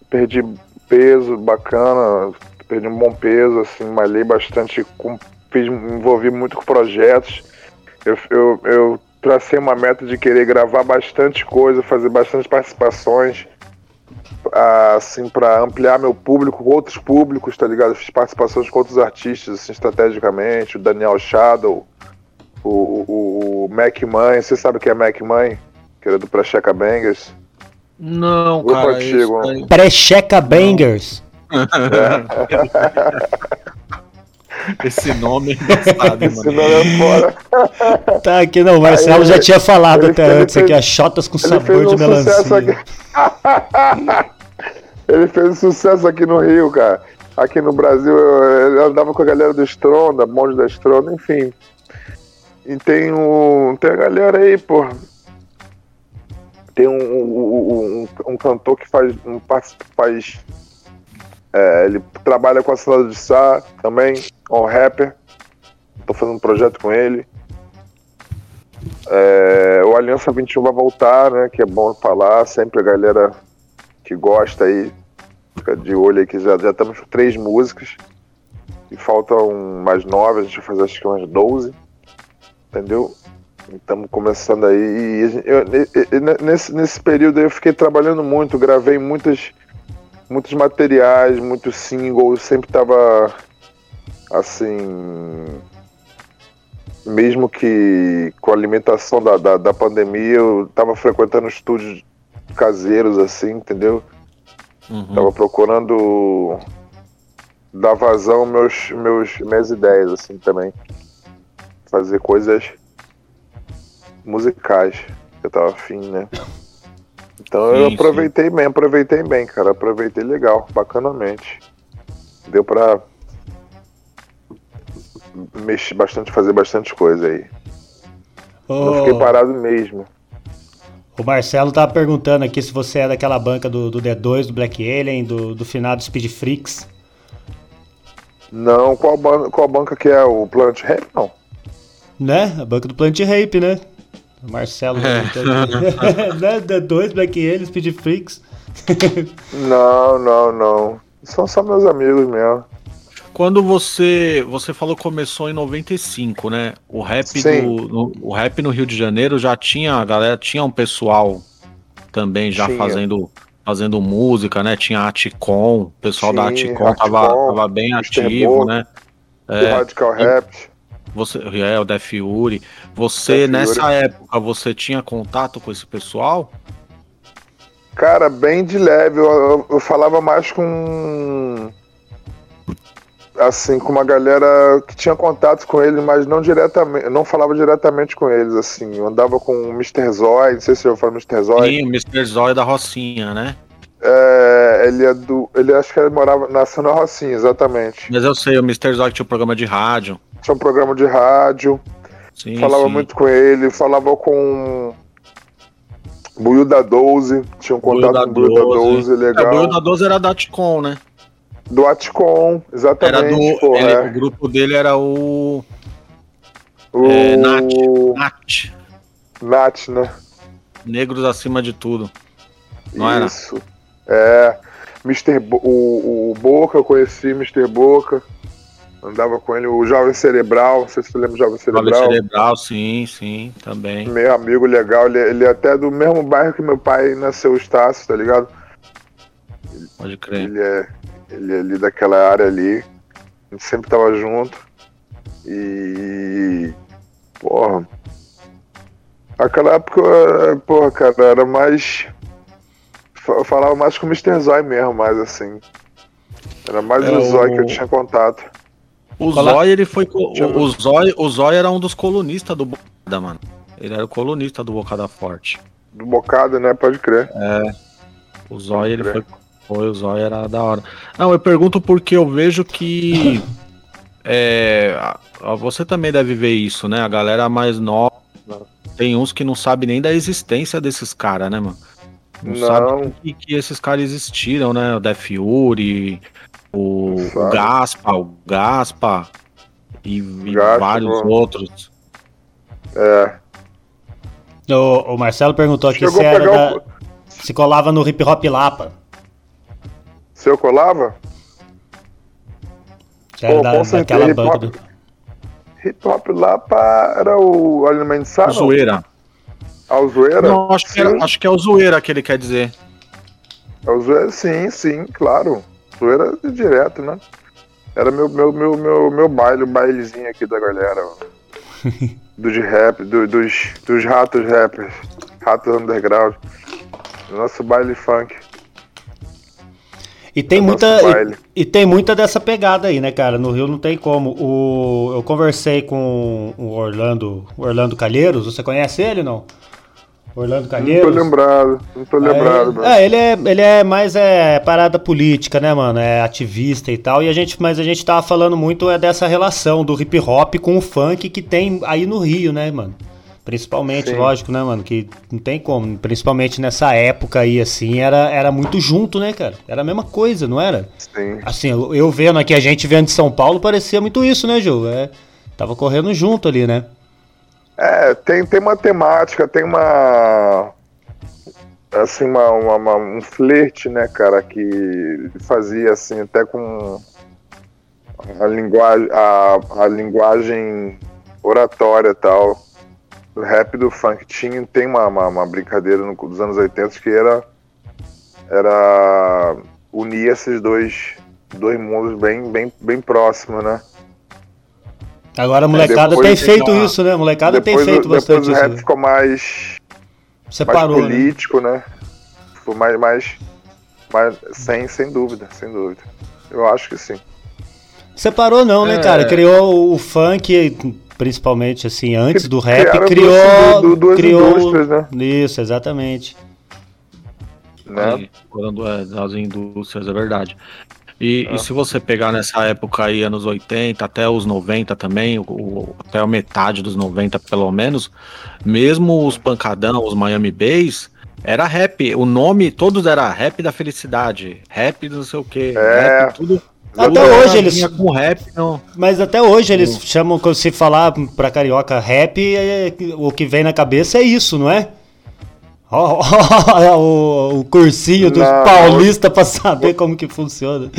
Perdi peso bacana, perdi um bom peso, assim, malhei bastante, com, fiz, me envolvi muito com projetos. Eu, eu, eu tracei uma meta de querer gravar bastante coisa, fazer bastante participações, assim, para ampliar meu público, com outros públicos, tá ligado? Eu fiz participações com outros artistas, assim, estrategicamente, o Daniel Shadow, o, o, o Mac Mãe, você sabe quem é Mac Mãe? Que era do Pracheca Bangers. Não, Grupo cara. antigo. isso Pré-checa Bangers. Esse nome é engraçado, hein, Esse mano. nome é fora. Tá aqui, não. O Marcelo Aí, já tinha falado ele até fez- antes aqui, as chotas com Ele sabor fez de um sucesso melancia. aqui. Ele fez um sucesso aqui no Rio, cara. Aqui no Brasil, eu- ele andava com a galera do Stronda, Monte da Stronda, enfim. E tem, um, tem a galera aí, pô. Tem um, um, um- um cantor que faz. Um, faz é, ele trabalha com a Salada de Sá também, é um rapper. Tô fazendo um projeto com ele. É, o Aliança 21 vai voltar, né? Que é bom falar. Sempre a galera que gosta aí, fica de olho aí que já, já estamos com três músicas. E faltam mais nove, a gente vai fazer acho que umas 12. Entendeu? Estamos começando aí. E nesse, nesse período eu fiquei trabalhando muito, gravei muitas, muitos materiais, muitos singles, sempre tava assim. Mesmo que com a limitação da, da, da pandemia, eu tava frequentando estúdios caseiros, assim, entendeu? Uhum. Tava procurando dar vazão meus, meus minhas ideias assim também. Fazer coisas musicais. Eu tava afim, né? Então eu Sim, aproveitei bem, aproveitei bem, cara. Aproveitei legal, bacanamente. Deu pra mexer bastante, fazer bastante coisa aí. Não Ô, fiquei parado mesmo. o Marcelo tá perguntando aqui se você é daquela banca do, do D2, do Black Alien, do, do finado Speed Freaks. Não, qual, ban qual banca que é? O Planet Rap? Não. Né? A banca do Plant Rape, né? O Marcelo É. aqui. né? D2, Black Alien, Speed Freaks. Não, não, não. São só meus amigos mesmo. Quando você você falou que começou em 95, né? O rap do no, o rap no Rio de Janeiro já tinha, a galera tinha um pessoal também já Tinha. fazendo fazendo música, né? Tinha a Aticom, o pessoal da Tinha, Aticom tava, tava bem ativo, né? É, Radical Rap. Você é o Def Fury. Você Def nessa Fury. época você tinha contato com esse pessoal? Cara, bem de leve. Eu, eu- eu falava mais com. Assim, com uma galera que tinha contato com ele, mas não diretamente. Não falava diretamente com eles, assim. Eu andava com o Mr. Zoid, não sei se eu falo Mr. Zoid. Sim, o Mr. Zóio da Rocinha, né? É, ele é do. Ele acho que ele morava. Nasceu na Rocinha, exatamente. Mas eu sei, o Mr. Zog tinha um programa de rádio. Tinha um programa de rádio. Sim, falava sim. muito com ele, falava com. Buiu da 12, tinha um contato com o Buiu da 12, 12. É, o legal. Buiu da 12 era da Atcom, né? Do Atcom, Era exatamente. do. porra, ele- é. O grupo dele era o. O é, Nath. Nath. Nath, né? Negros acima de tudo. Não era? Isso. É. Mr. Bo- o, o Boca, eu conheci Mr. Boca. Andava com ele, o Jovem Cerebral, não sei se você lembra do Jovem Jovem Cerebral. cerebral, sim, sim, também. Meu amigo legal, ele, ele é até do mesmo bairro que meu pai nasceu, o Estácio, tá ligado? Pode crer. Ele é, ele é ali daquela área ali. A gente sempre tava junto. E. Porra. Aquela época, porra, cara, era mais. Eu falava mais com o Mr. Zói mesmo, mais assim. Era mais É, o Zói que eu o- tinha contato. O Cola- Zói, ele foi. O, o, Zói, o Zói era um dos colunistas do Bocada, mano. Ele era o colunista do Bocada Forte. Do bocado, né? Pode crer. O Zói, ele foi, crer. foi. O Zói era da hora. Não, eu pergunto porque eu vejo que. é, você também deve ver isso, né? A galera mais nova. Tem uns que não sabe nem da existência desses caras, né, mano? Não, Não. sabe que, que esses caras existiram, né? O Def Fury, o, o. Gaspa, o Gaspa e, e Gaspa, vários outros. É. O, o Marcelo perguntou aqui Chegou se era da- o. se colava no hip hop Lapa. Se eu colava? Se era Pô, da, daquela hip hop. Do... Hip hop lá pra... era o Alimento Sá, não? Zoeira. Ah, o Zoeira? Não, acho que, era- acho que é o Zoeira que ele quer dizer. É o Zoeira, sim, sim, claro. Zoeira é direto, né? Era meu, meu, meu, meu, meu baile, o bailezinho aqui da galera. ó. do de rap, do- dos, dos ratos rappers. Ratos underground. Nosso baile funk. E tem É muita e, e tem muita dessa pegada aí, né, cara? No Rio não tem como. O, eu conversei com o Orlando, o Orlando Calheiros. Você conhece ele, não? Orlando Não Calheiros. tô lembrado, não tô lembrado, mano. É, ele é, ele é mais é, parada política, né, mano? É ativista e tal. E a gente, mas a gente tava falando muito é dessa relação do hip hop com o funk que tem aí no Rio, né, mano? Principalmente, Sim. lógico, né, mano? Que não tem como. Principalmente nessa época aí, assim, era, era muito junto, né, cara? Era a mesma coisa, não era? Sim. Assim, eu, eu vendo aqui, a gente vendo de São Paulo, parecia muito isso, né, Gil? É, tava correndo junto ali, né? É, tem, tem uma temática, tem uma. Assim, uma, uma- uma- um flerte, né, cara, que fazia assim, até com a linguagem, a, a linguagem oratória tal. O rap do funk tinha, tem uma, uma, uma brincadeira no, dos anos 80 que era. Era unir esses dois, dois mundos bem, bem, bem próximos, né? Agora a molecada depois tem feito uma- isso, né? A molecada tem depois, feito o- depois bastante o isso. rap né? ficou mais mais Separou, né? político, né? Ficou mais, mais, mais sem, sem dúvida, sem dúvida. Eu acho que sim. Separou não, né, É. cara? Criou o funk, principalmente assim, antes do rap, Criaram criou. duas- du- duas criou indústrias, né? Isso, exatamente. né? É, das indústrias, é verdade. E, e se você pegar nessa época aí, anos 80 até os 90 também, o- o- até a metade dos 90 pelo menos, mesmo os pancadão, os Miami Bass, era rap. O nome, todos era rap da felicidade, rap do não sei o que, É. rap, tudo. Até hoje eles- rap, não. Mas até hoje eles chamam, quando se falar pra carioca rap, é- o que vem na cabeça é isso, não é? Ó, ó, o, o cursinho dos Não, paulistas pra saber como que funciona.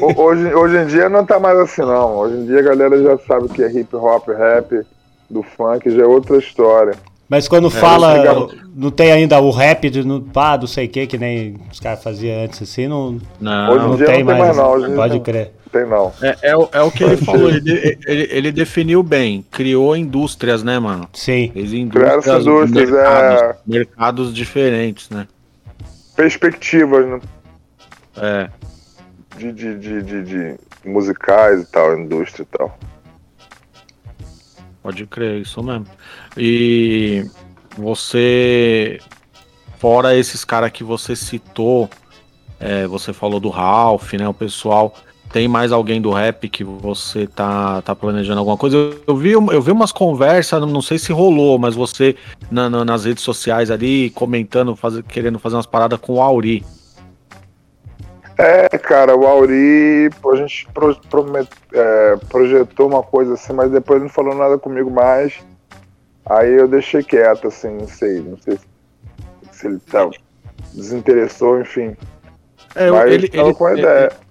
Ho- Hoje, hoje em dia não tá mais assim, não. Hoje em dia a galera já sabe o que é hip hop, rap, do funk, já é outra história. Mas quando fala, legal. não tem ainda o rap de no, pá, não sei o que, que nem os caras faziam antes, assim, não, Não, Hoje em não dia tem não tem mais. mais, não. Hoje em dia pode não. crer. Tem não. É, é, o- é o que ele falou, ele, ele, ele definiu bem, criou indústrias, né, mano? Sim. Fez Criaram essas indústrias, mercados, é. mercados diferentes, né? Perspectivas, né? É. De, de, de, de, de musicais e tal, indústria e tal. Pode crer, isso mesmo. E você, fora esses caras que você citou, É, você falou do Ralph, né? O pessoal. Tem mais alguém do rap que você tá, tá planejando alguma coisa? Eu, eu vi, eu vi umas conversas, não sei se rolou, mas você na- na- nas redes sociais ali comentando, faz- querendo fazer umas paradas com o Auri. É, cara, o Auri, a gente pro- promet- é, projetou uma coisa assim, mas depois não falou nada comigo mais. Aí eu deixei quieto, assim, não sei, não sei se, se ele tá, desinteressou, enfim. É, mas ele, ele, com a ele, ideia. ele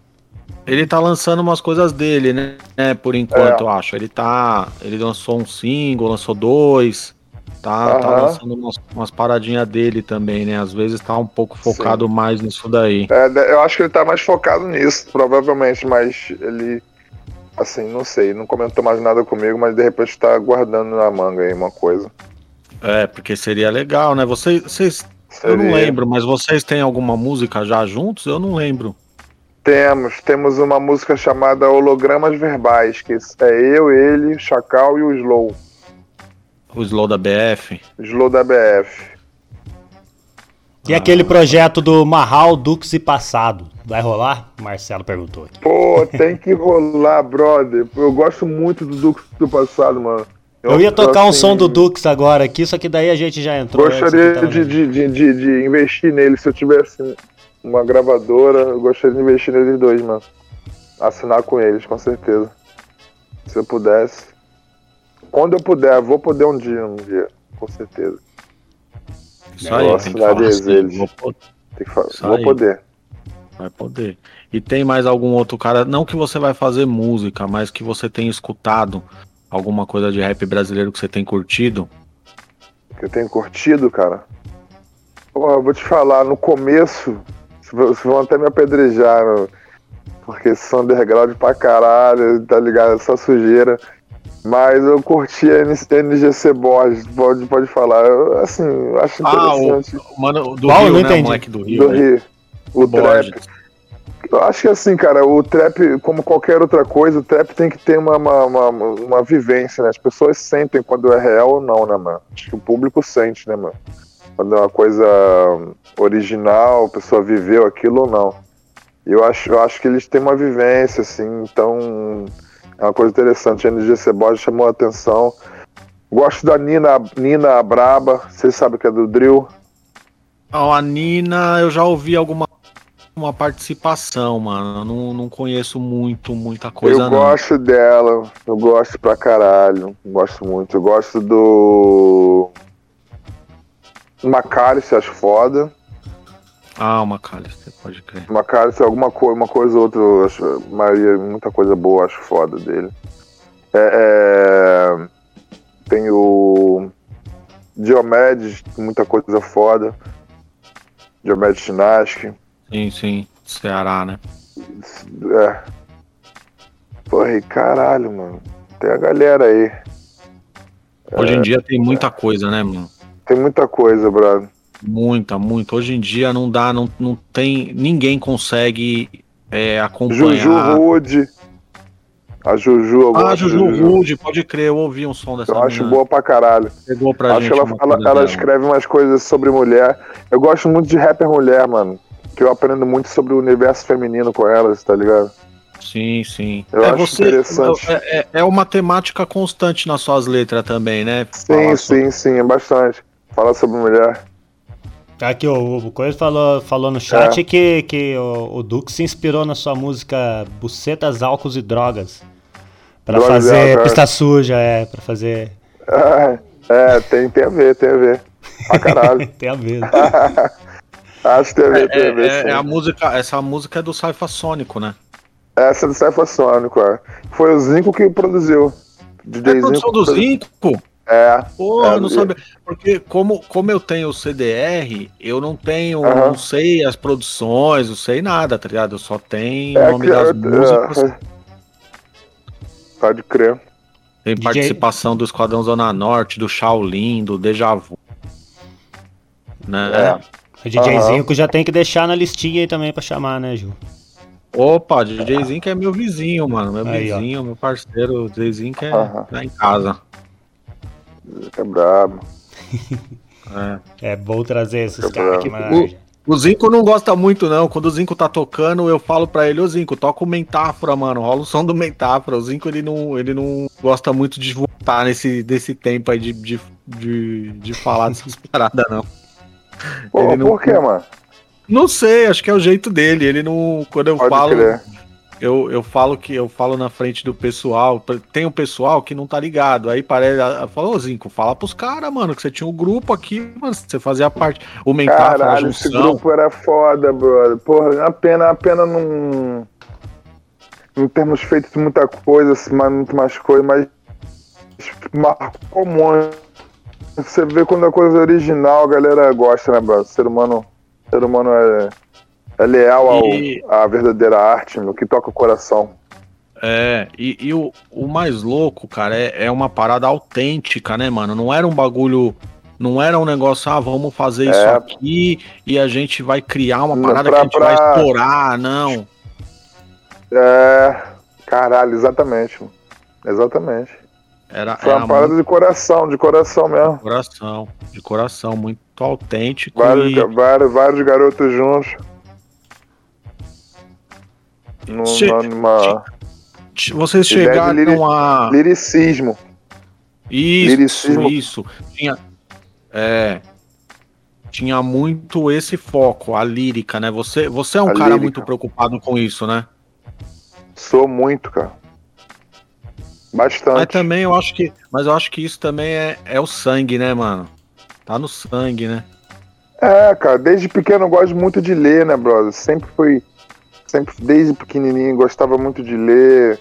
tá lançando umas coisas dele, né? É, por enquanto, É. eu acho. Ele tá. Ele lançou um single, lançou dois. Tá, tá lançando umas, umas paradinhas dele também, né? Às vezes tá um pouco focado mais nisso daí. É, de- eu acho que ele tá mais focado nisso, provavelmente, mas ele, assim, não sei, não comentou mais nada comigo, mas de repente tá guardando na manga aí uma coisa. É, porque seria legal, né? Vocês. vocês eu não lembro, mas vocês têm alguma música já juntos? Eu não lembro. Temos, temos uma música chamada Hologramas Verbais, que é eu, ele, Chacal e o Slow. O Slow da BF. Slow da BF. E aquele projeto do Marral, Dux e Passado? Vai rolar? Marcelo perguntou aqui. Pô, tem que rolar, brother. Eu gosto muito do Dux do passado, mano. Eu ia tocar um assim, som do Dux agora aqui, só que daí a gente já entrou. Gostaria aqui de, de, de, de, de investir nele. Se eu tivesse uma gravadora, eu gostaria de investir neles dois, mano. Assinar com eles, com certeza. Se eu pudesse. Quando eu puder, vou poder um dia, um dia, com certeza. Isso aí, Gosto tem que falar assim, eles. vou po- Tem que fa- Isso vou aí. poder. Vai poder. E tem mais algum outro cara, não que você vai fazer música, mas que você tem escutado alguma coisa de rap brasileiro que você tem curtido? que eu tenho curtido, cara. Eu vou te falar, no começo, vocês vão até me apedrejar, no- porque são underground pra caralho, tá ligado? É só sujeira. Mas eu curti a N- NGC Borges, pode, pode falar. Eu, assim, eu acho Ah, o, interessante. o mano do Qual? Rio, não né? entendi. O moleque do Rio. do né? Rio. O Borges. trap. Eu acho que assim, cara, o trap, como qualquer outra coisa, o trap tem que ter uma, uma, uma, uma vivência, né? As pessoas sentem quando é real ou não, né, mano? Acho que o público sente, né, mano? Quando é uma coisa original, a pessoa viveu aquilo ou não. Eu acho, eu acho que eles têm uma vivência, assim, então é uma coisa interessante. A NGC Borges chamou a atenção. Gosto da Nina, Nina Braba, vocês sabem que é do Drill. Ó, a Nina, eu já ouvi alguma uma participação, mano. Eu não, não conheço muito, muita coisa, eu não. gosto dela, eu gosto pra caralho, gosto muito. Eu gosto do. Macalice, acho foda. Ah, uma Callister, pode crer. Macalice, alguma coisa, uma coisa ou outra, acho, Maria, muita coisa boa, acho foda dele. É, é, tem o. Diomedes, muita coisa foda. Diomedes Chinaski. Sim, sim. Ceará, né? É. Porra, e caralho, mano. Tem a galera aí. Hoje em dia tem muita coisa, né, mano? Tem muita coisa, brother. Muita, muita. Hoje em dia não dá, não, não tem. Ninguém consegue é, Juju acompanhar. Rude. A Juju, eu Ah, Juju de Rude, pode crer, eu ouvi um som dessa Eu acho boa pra caralho. Chegou pra acho gente que ela, ela, escreve umas coisas sobre mulher. Eu gosto muito de rapper mulher, mano. Que eu aprendo muito sobre o universo feminino com elas, tá ligado? Sim, sim. Eu é, acho interessante. É, é- é uma temática constante nas suas letras também, né? Sim, sim, sim, é bastante. Falar sobre mulher. Aqui, o, o Coisa falou, falou no chat que, que o, o Dux se inspirou na sua música Bucetas, Álcools e Drogas. Pra Drogas fazer álcool, é. pista suja, é, pra fazer. É, é, tem, tem a ver, tem a ver. Pra caralho. Tem a ver. Acho que tem a ver, tem É, a ver. é- sim. é a música, essa música é do Saifa Sônico, né? Essa é do Cypher Sônico, é. Foi o Zinco que produziu. É DJ produção do Zinco? É. Porra, É, eu não sabia. Porque como, como eu tenho o CDR, eu não tenho, não sei as produções, não sei nada, tá ligado? Eu só tenho É o nome das é, músicas. é. Pode crer. Tem DJ participação do Esquadrão Zona Norte, do Shaolin, do Deja Vu. Né? É. O DJzinho que já tem que deixar na listinha aí também pra chamar, né, Ju? Opa, DJzinho que é meu vizinho, mano. Meu Aí, ó. vizinho, meu parceiro. O DJzinho que é Aham. tá em casa. É brabo. É. É bom trazer esses caras aqui, mano. O Zinco não gosta muito, não. Quando o Zinco tá tocando, eu falo pra ele, ô Zinco, toca o Mentáfora, mano. Rola o som do Mentáfora. O Zinco, ele não, ele não gosta muito de voltar nesse, desse tempo aí de, de, de, de falar dessas paradas, não. Pô, Ele não- por quê, mano? Não sei, acho que é o jeito dele. Ele não. Quando eu Pode falo. crer. Eu, eu falo que eu falo na frente do pessoal. Tem um pessoal que não tá ligado. Aí parece. Fala, ô Zinco, fala pros caras, mano, que você tinha um grupo aqui, mano. Você fazia parte. O Mentáfora, a Caralho, esse grupo era foda, brother. Porra, a pena, a pena não. Não termos feito muita coisa, assim, muito mais coisa, mas marcou muito. Você vê quando a coisa é original, a galera gosta, né, brother? Ser humano, ser humano é, é leal ao, E- à verdadeira arte, meu, que toca o coração. É, e, e o, o mais louco, cara, é, é uma parada autêntica, né, mano? Não era um bagulho. Não era um negócio, ah, vamos fazer isso É. aqui e a gente vai criar uma parada pra- que a gente pra- vai explorar, não. É. Caralho, exatamente. mano. Exatamente. Era, Foi era uma parada de coração, de coração mesmo. de coração, de coração, muito autêntico. Vários, e- vários, vários garotos juntos. Num- Che- numa Vocês de chegaram liri- a. liricismo. Isso, liricismo. isso. Tinha. É. Tinha muito esse foco, a lírica, né? Você, você é um A cara lírica. muito preocupado com isso, né? Sou muito, cara. Bastante. Mas também eu acho que. Mas eu acho que isso também é, é o sangue, né, mano? Tá no sangue, né? É, cara, desde pequeno eu gosto muito de ler, né, brother? Sempre fui. Sempre, desde pequenininho, gostava muito de ler.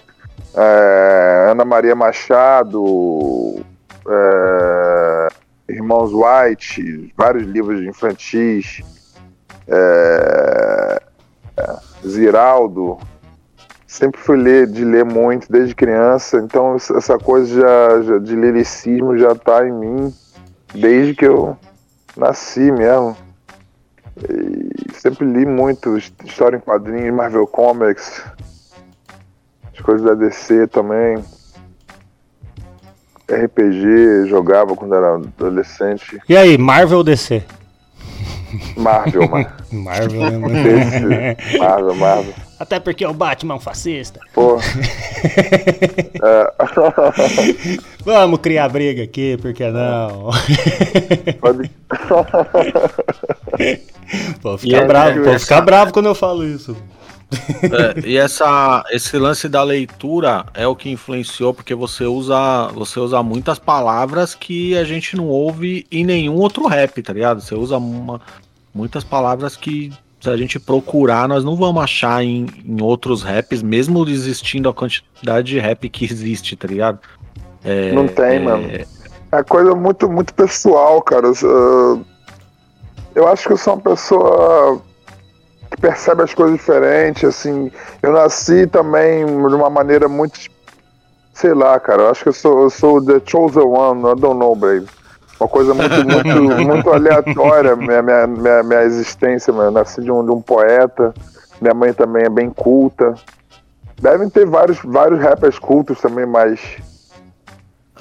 É, Ana Maria Machado, é, Irmãos White, vários livros infantis. É, Ziraldo. Sempre fui ler, de ler muito desde criança, então essa- coisa já, já- de liricismo já tá em mim desde que eu nasci mesmo. Sempre li muito his- história em quadrinhos, Marvel Comics, as coisas da DC também. RPG, jogava quando era adolescente. E aí, Marvel ou DC? Marvel, mano. Marvel, né, Marvel, Marvel. Até porque é o Batman é um fascista. Pô. É. Vamos criar briga aqui, por que não? Pode- Pô, E fica é- bravo, pô, essa- fica bravo quando eu falo isso. É, e essa, esse lance da leitura é o que influenciou, porque você usa, você usa muitas palavras que a gente não ouve em nenhum outro rap, tá ligado? Você usa uma- muitas palavras que, se a gente procurar, nós não vamos achar em, em outros raps, mesmo existindo a quantidade de rap que existe, tá ligado? É, Não tem, é, mano. É coisa muito, muito pessoal, cara. Eu, eu acho que eu sou uma pessoa que percebe as coisas diferentes, assim. Eu nasci também de uma maneira muito. Sei lá, cara. Eu acho que eu sou, eu sou the chosen one, I don't know, baby. Uma coisa muito, muito, muito aleatória, minha, minha, minha, minha existência, mano. Eu nasci de um, de um poeta. Minha mãe também é bem culta. Devem ter vários, vários rappers cultos também, mas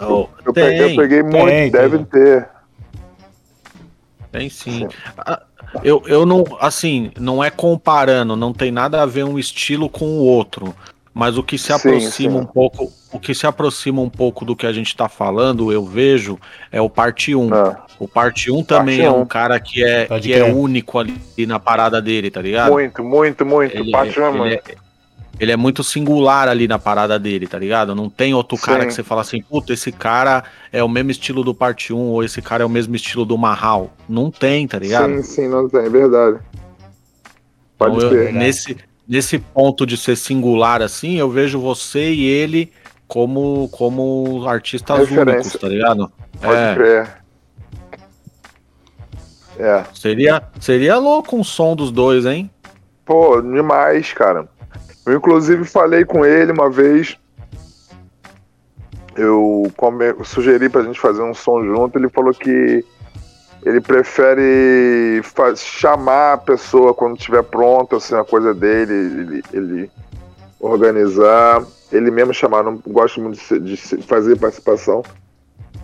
oh, eu, tem, peguei, eu peguei muito, tem. devem ter. Tem sim. Ah, Eu, eu não, assim, não é comparando, não tem nada a ver um estilo com o outro. Mas o que se Sim, aproxima sim. um pouco, o que se aproxima um pouco do que a gente tá falando, eu vejo, é o parte 1. Ah, O parte 1 também Parte é um cara que é, Pode que é único ali na parada dele, tá ligado? muito, muito, muito. Ele, Parte ele, uma, mano. é, ele é muito singular ali na parada dele, tá ligado? Não tem outro cara Sim. que você fala assim, puta, esse cara é o mesmo estilo do parte 1 ou esse cara é o mesmo estilo do Mahal. Não tem, tá ligado? Sim, sim, não tem, é verdade. Pode Então, eu- ser. nesse, nesse ponto de ser singular assim, eu vejo você e ele como, como artistas Referência. únicos, tá ligado? Pode É, crer. É. seria, seria louco um som dos dois, hein? Pô, demais, cara. Eu inclusive falei com ele uma vez. Eu come- sugeri pra gente fazer um som junto. Ele falou que ele prefere chamar a pessoa quando estiver pronto, assim, a coisa dele, ele, ele organizar, ele mesmo chamar. Não gosto muito de, se- de fazer participação.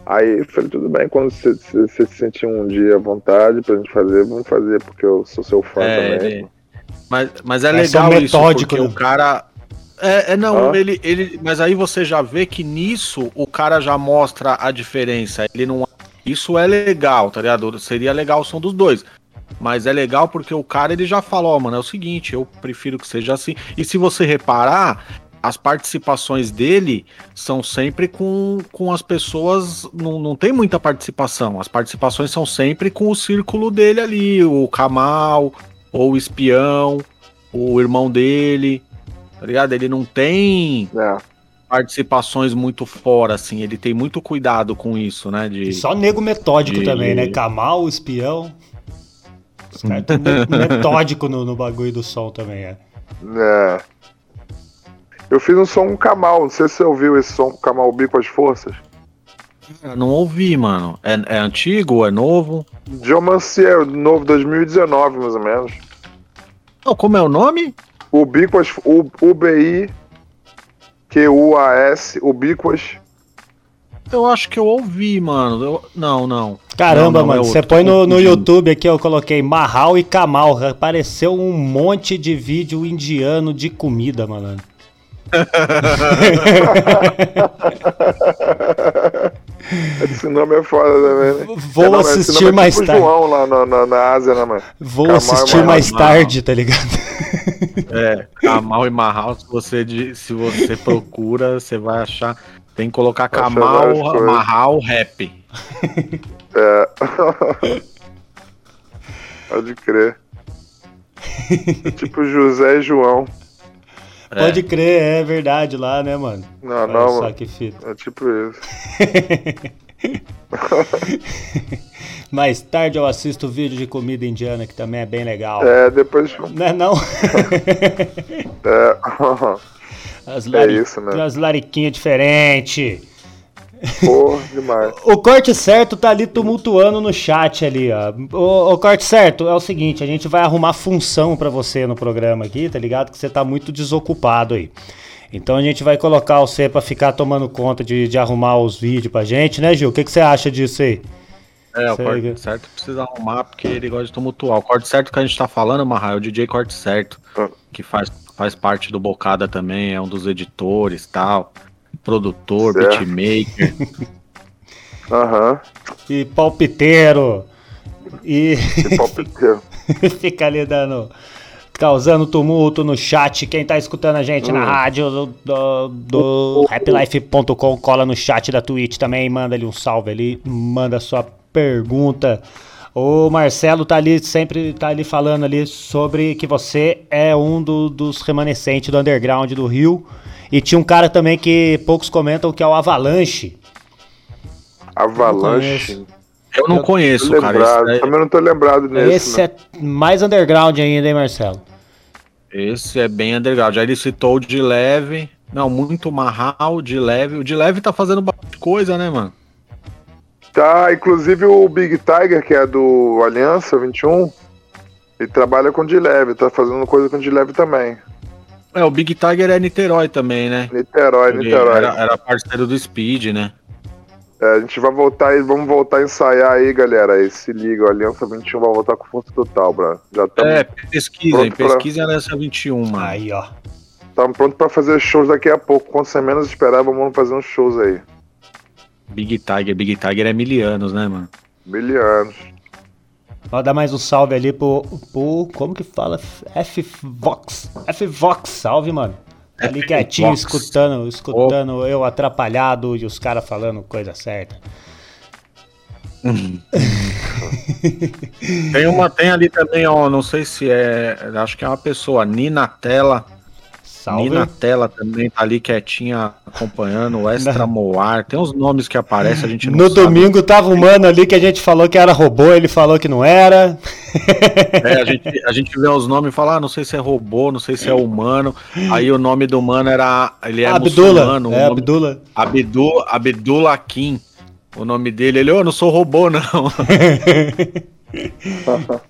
Aí eu falei, tudo bem, quando você, se sentir um dia à vontade pra gente fazer, vamos fazer, porque eu sou seu fã É, também. ele- mas, mas é É legal isso, metódico, porque né? o cara. É, é não, Ah. ele, ele. Mas aí você já vê que nisso o cara já mostra a diferença. Ele não. Isso é legal, tá ligado? Seria legal o som dos dois. Mas é legal porque o cara ele já falou, ó, mano, é o seguinte, eu prefiro que seja assim. E se você reparar, as participações dele são sempre com, com as pessoas. Não, não tem muita participação. As participações são sempre com o círculo dele ali, o Kamal, ou o espião, o irmão dele. Tá ligado? Ele não tem É. participações muito fora, assim. Ele tem muito cuidado com isso, né? De... E só nego metódico de- também, né? Kamal, espião. Os caras tão me- metódico no, no bagulho do som também, é. É. Eu fiz um som com o Kamal, não sei se você ouviu esse som com o Kamal B com as forças. Eu Não ouvi, mano. É, é antigo? É novo? Geomancier, novo 2019, mais ou menos. Não, como é o nome? Ubíquas, U- UBI, QUAS, Ubíquas. Eu acho que eu ouvi, mano. Eu- Não, não. Caramba, Não, não, é mano, você põe no, no. YouTube aqui, eu coloquei Mahal e Kamal. Apareceu um monte de vídeo indiano de comida, mano. Esse nome é foda também, né? Vou É, não, assistir é mais tipo tarde. João lá na, na, na Ásia, né, mano? Vou Kamal assistir mais tarde, tá ligado? É, Kamal e Mahal, se você, se você procura, você vai achar. Tem que colocar Vai achar Kamal. Mahal, rap. É. Pode crer. É tipo José e João. É. Pode crer, é verdade lá, né, mano? Não, Olha não, só mano. que fita. É tipo isso. Mais tarde eu assisto vídeo de comida indiana, que também é bem legal. É, depois. Não é não? É. As, É isso, né? As lariquinhas diferentes. Porra, demais. O corte certo tá ali tumultuando no chat ali, ó. O, o corte certo é o seguinte, a gente vai arrumar função pra você no programa aqui, tá ligado? Que você tá muito desocupado aí. Então a gente vai colocar você pra ficar tomando conta de, de arrumar os vídeos pra gente, né, Gil? O que, que você acha disso aí? É, o corte que- certo precisa arrumar porque ele gosta de tumultuar. O corte certo que a gente tá falando, Mahal, é o DJ Corte Certo, Ah. que faz, faz parte do Bocada também, é um dos editores tal. Produtor, Certo. beatmaker. Aham. E palpiteiro. E E palpiteiro. fica ali dando. Causando tumulto no chat. Quem tá escutando a gente Hum. na rádio do, do, do happylife.com, cola no chat da Twitch também, manda ali um salve ali, manda sua pergunta. O Marcelo tá ali, sempre tá ali falando ali sobre que você é um do- dos remanescentes do underground do Rio. E tinha um cara também que poucos comentam que é o Avalanche. Avalanche. Eu não conheço, Tô cara. lembrado. Esse, é- Também não tô lembrado nesse. Esse né? é mais underground ainda, hein, Marcelo? esse é bem underground. Aí ele citou o de leve. Não, muito Mahal, de leve. O de leve tá fazendo bastante coisa, né, mano? Tá, inclusive o Big Tiger, que é do Aliança 21, ele trabalha com de leve, tá fazendo coisa com de leve também. É, o Big Tiger é Niterói também, né? Niterói, Ele Niterói. Era, era parceiro do Speed, né? É, a gente vai voltar aí, vamos voltar a ensaiar aí, galera. Aí se liga, o Aliança 21 vai voltar com força total, bro. Já É, estamos pesquisem, pronto pra- pesquisem nessa 21, mano. Aí, ó. prontos pra fazer shows daqui a pouco. Quando você menos esperar, vamos fazer uns shows aí. Big Tiger, Big Tiger é mil anos, né, mano? Milianos. Vou dar mais um salve ali pro, pro. Como que fala? F-Vox. F-Vox, salve, mano. Ali quietinho, Vox. escutando, escutando eu atrapalhado e os caras falando coisa certa. Tem uma, tem ali também, ó, não sei se é, acho que é uma pessoa, Nina Tela. Salve. Nina Tela também tá ali quietinha acompanhando, o Extra Moar. Tem uns nomes que aparecem, a gente não No sabe. domingo tava um mano ali que a gente falou que era robô, ele falou que não era. É, a gente, a gente vê os nomes e fala, ah, não sei se é robô, não sei se é humano. Aí o nome do mano era. Ele é Abdullah. muçulmano. É, nome- Abdullah. Abdu, Abdullah Kim. O nome dele, ele, eu não sou robô, não.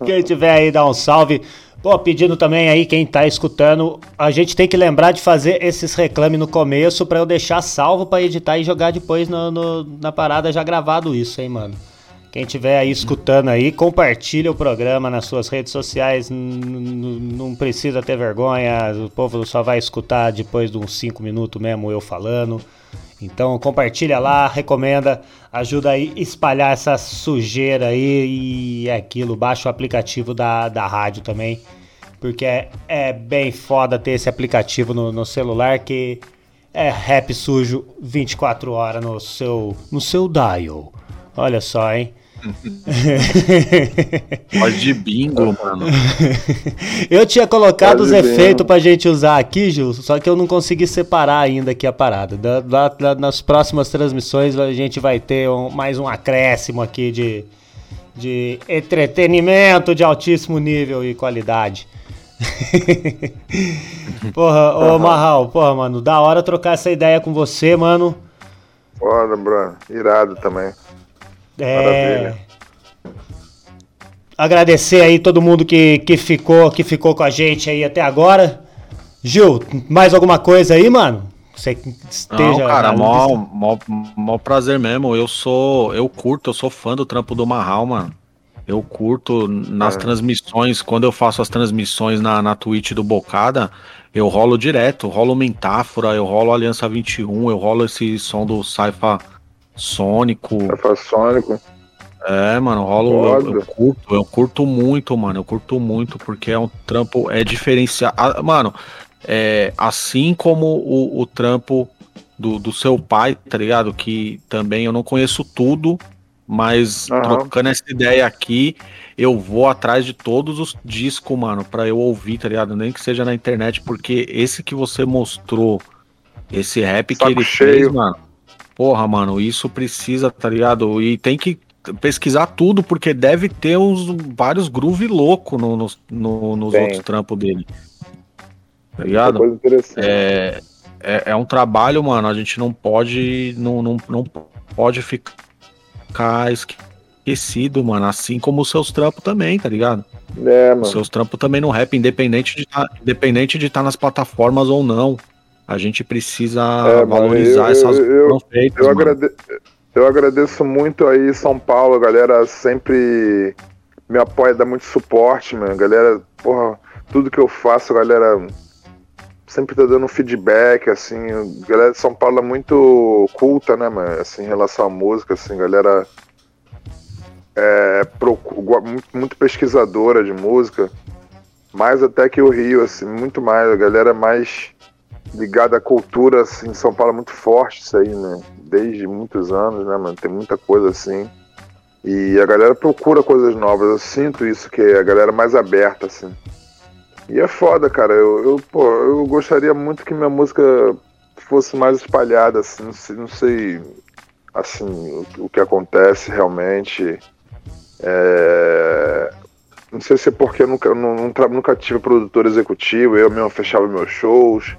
Quem tiver aí, dá um salve. Pô, pedindo também aí, quem tá escutando, a gente tem que lembrar de fazer esses reclames no começo pra eu deixar salvo pra editar e jogar depois no, no- na parada já gravado isso, hein, mano. Quem tiver aí escutando aí, compartilha o programa nas suas redes sociais, não precisa ter vergonha, o povo só vai escutar depois de uns 5 minutos mesmo eu falando. Então compartilha lá, recomenda, ajuda aí a espalhar essa sujeira aí e é aquilo, baixa o aplicativo da, da rádio também, porque é, é bem foda ter esse aplicativo no, no celular que é rap sujo 24 horas no seu, no seu dial. Olha só, hein? Voz de bingo, mano. Eu tinha colocado os Quase bem. efeitos pra gente usar aqui, Gil, só que eu não consegui separar ainda aqui a parada. Da- da- da- nas próximas transmissões a gente vai ter um- mais um acréscimo aqui de, de entretenimento de altíssimo nível e qualidade. porra, ô Marral, porra, mano, da hora trocar essa ideia com você, mano. Foda, Bruno. Irado também. É. Maravilha. Agradecer aí todo mundo que, que ficou que ficou com a gente aí até agora. Gil, mais alguma coisa aí, mano? Você que Não, esteja. cara, mó, mó, mó prazer mesmo. Eu sou. Eu curto, eu sou fã do trampo do Marral, mano. Eu curto nas É. transmissões, quando eu faço as transmissões na, na Twitch do Bocada, eu rolo direto, rolo Mentáfora, eu rolo Aliança 21, eu rolo esse som do Saifa Sônico. Sônico. É, mano, rolo. Eu, eu curto, eu curto muito, mano. Eu curto muito, porque é um trampo, é diferenciado. Ah, Mano, é, assim como o, o trampo do, do seu pai, tá ligado? Que também eu não conheço tudo, mas Aham. trocando essa ideia aqui, eu vou atrás de todos os discos, mano, pra eu ouvir, tá ligado? Nem que seja na internet, porque esse que você mostrou, esse rap que Saco ele cheio. fez, mano. Porra, mano, isso precisa, tá ligado? E tem que pesquisar tudo, porque deve ter uns vários groove louco no, no- no- nos Tem. outros trampos dele. Tá ligado? coisa interessante. É, é, é um trabalho, mano. A gente não pode. Não, não, não pode ficar esquecido, mano. Assim como os seus trampos também, tá ligado? É, Os mano. seus trampos também no rap, independente de tá, independente de estar nas plataformas ou não. A gente precisa É, valorizar eu- essas eu- eu- feitas, Eu, agrade... eu agradeço muito aí, São Paulo, a galera sempre me apoia, dá muito suporte, mano. Galera, porra, tudo que eu faço, a galera sempre tá dando feedback, assim. A galera de São Paulo é muito culta, né, mano? Assim, em relação à música, assim, galera é procu- gua- muito, muito pesquisadora de música. Mais até que o Rio, assim, muito mais. A galera é mais ligada à cultura, assim, em São Paulo é muito forte isso aí, né? Desde muitos anos, né, mano? Tem muita coisa assim. E a galera procura coisas novas. Eu sinto isso, que a galera é mais aberta, assim. E é foda, cara. Eu, eu, pô, eu gostaria muito que minha música fosse mais espalhada, assim. Não sei, não sei assim, o, o que acontece realmente. É, Não sei se é porque eu nunca, eu tra- nunca tive produtor executivo, eu mesmo fechava meus shows.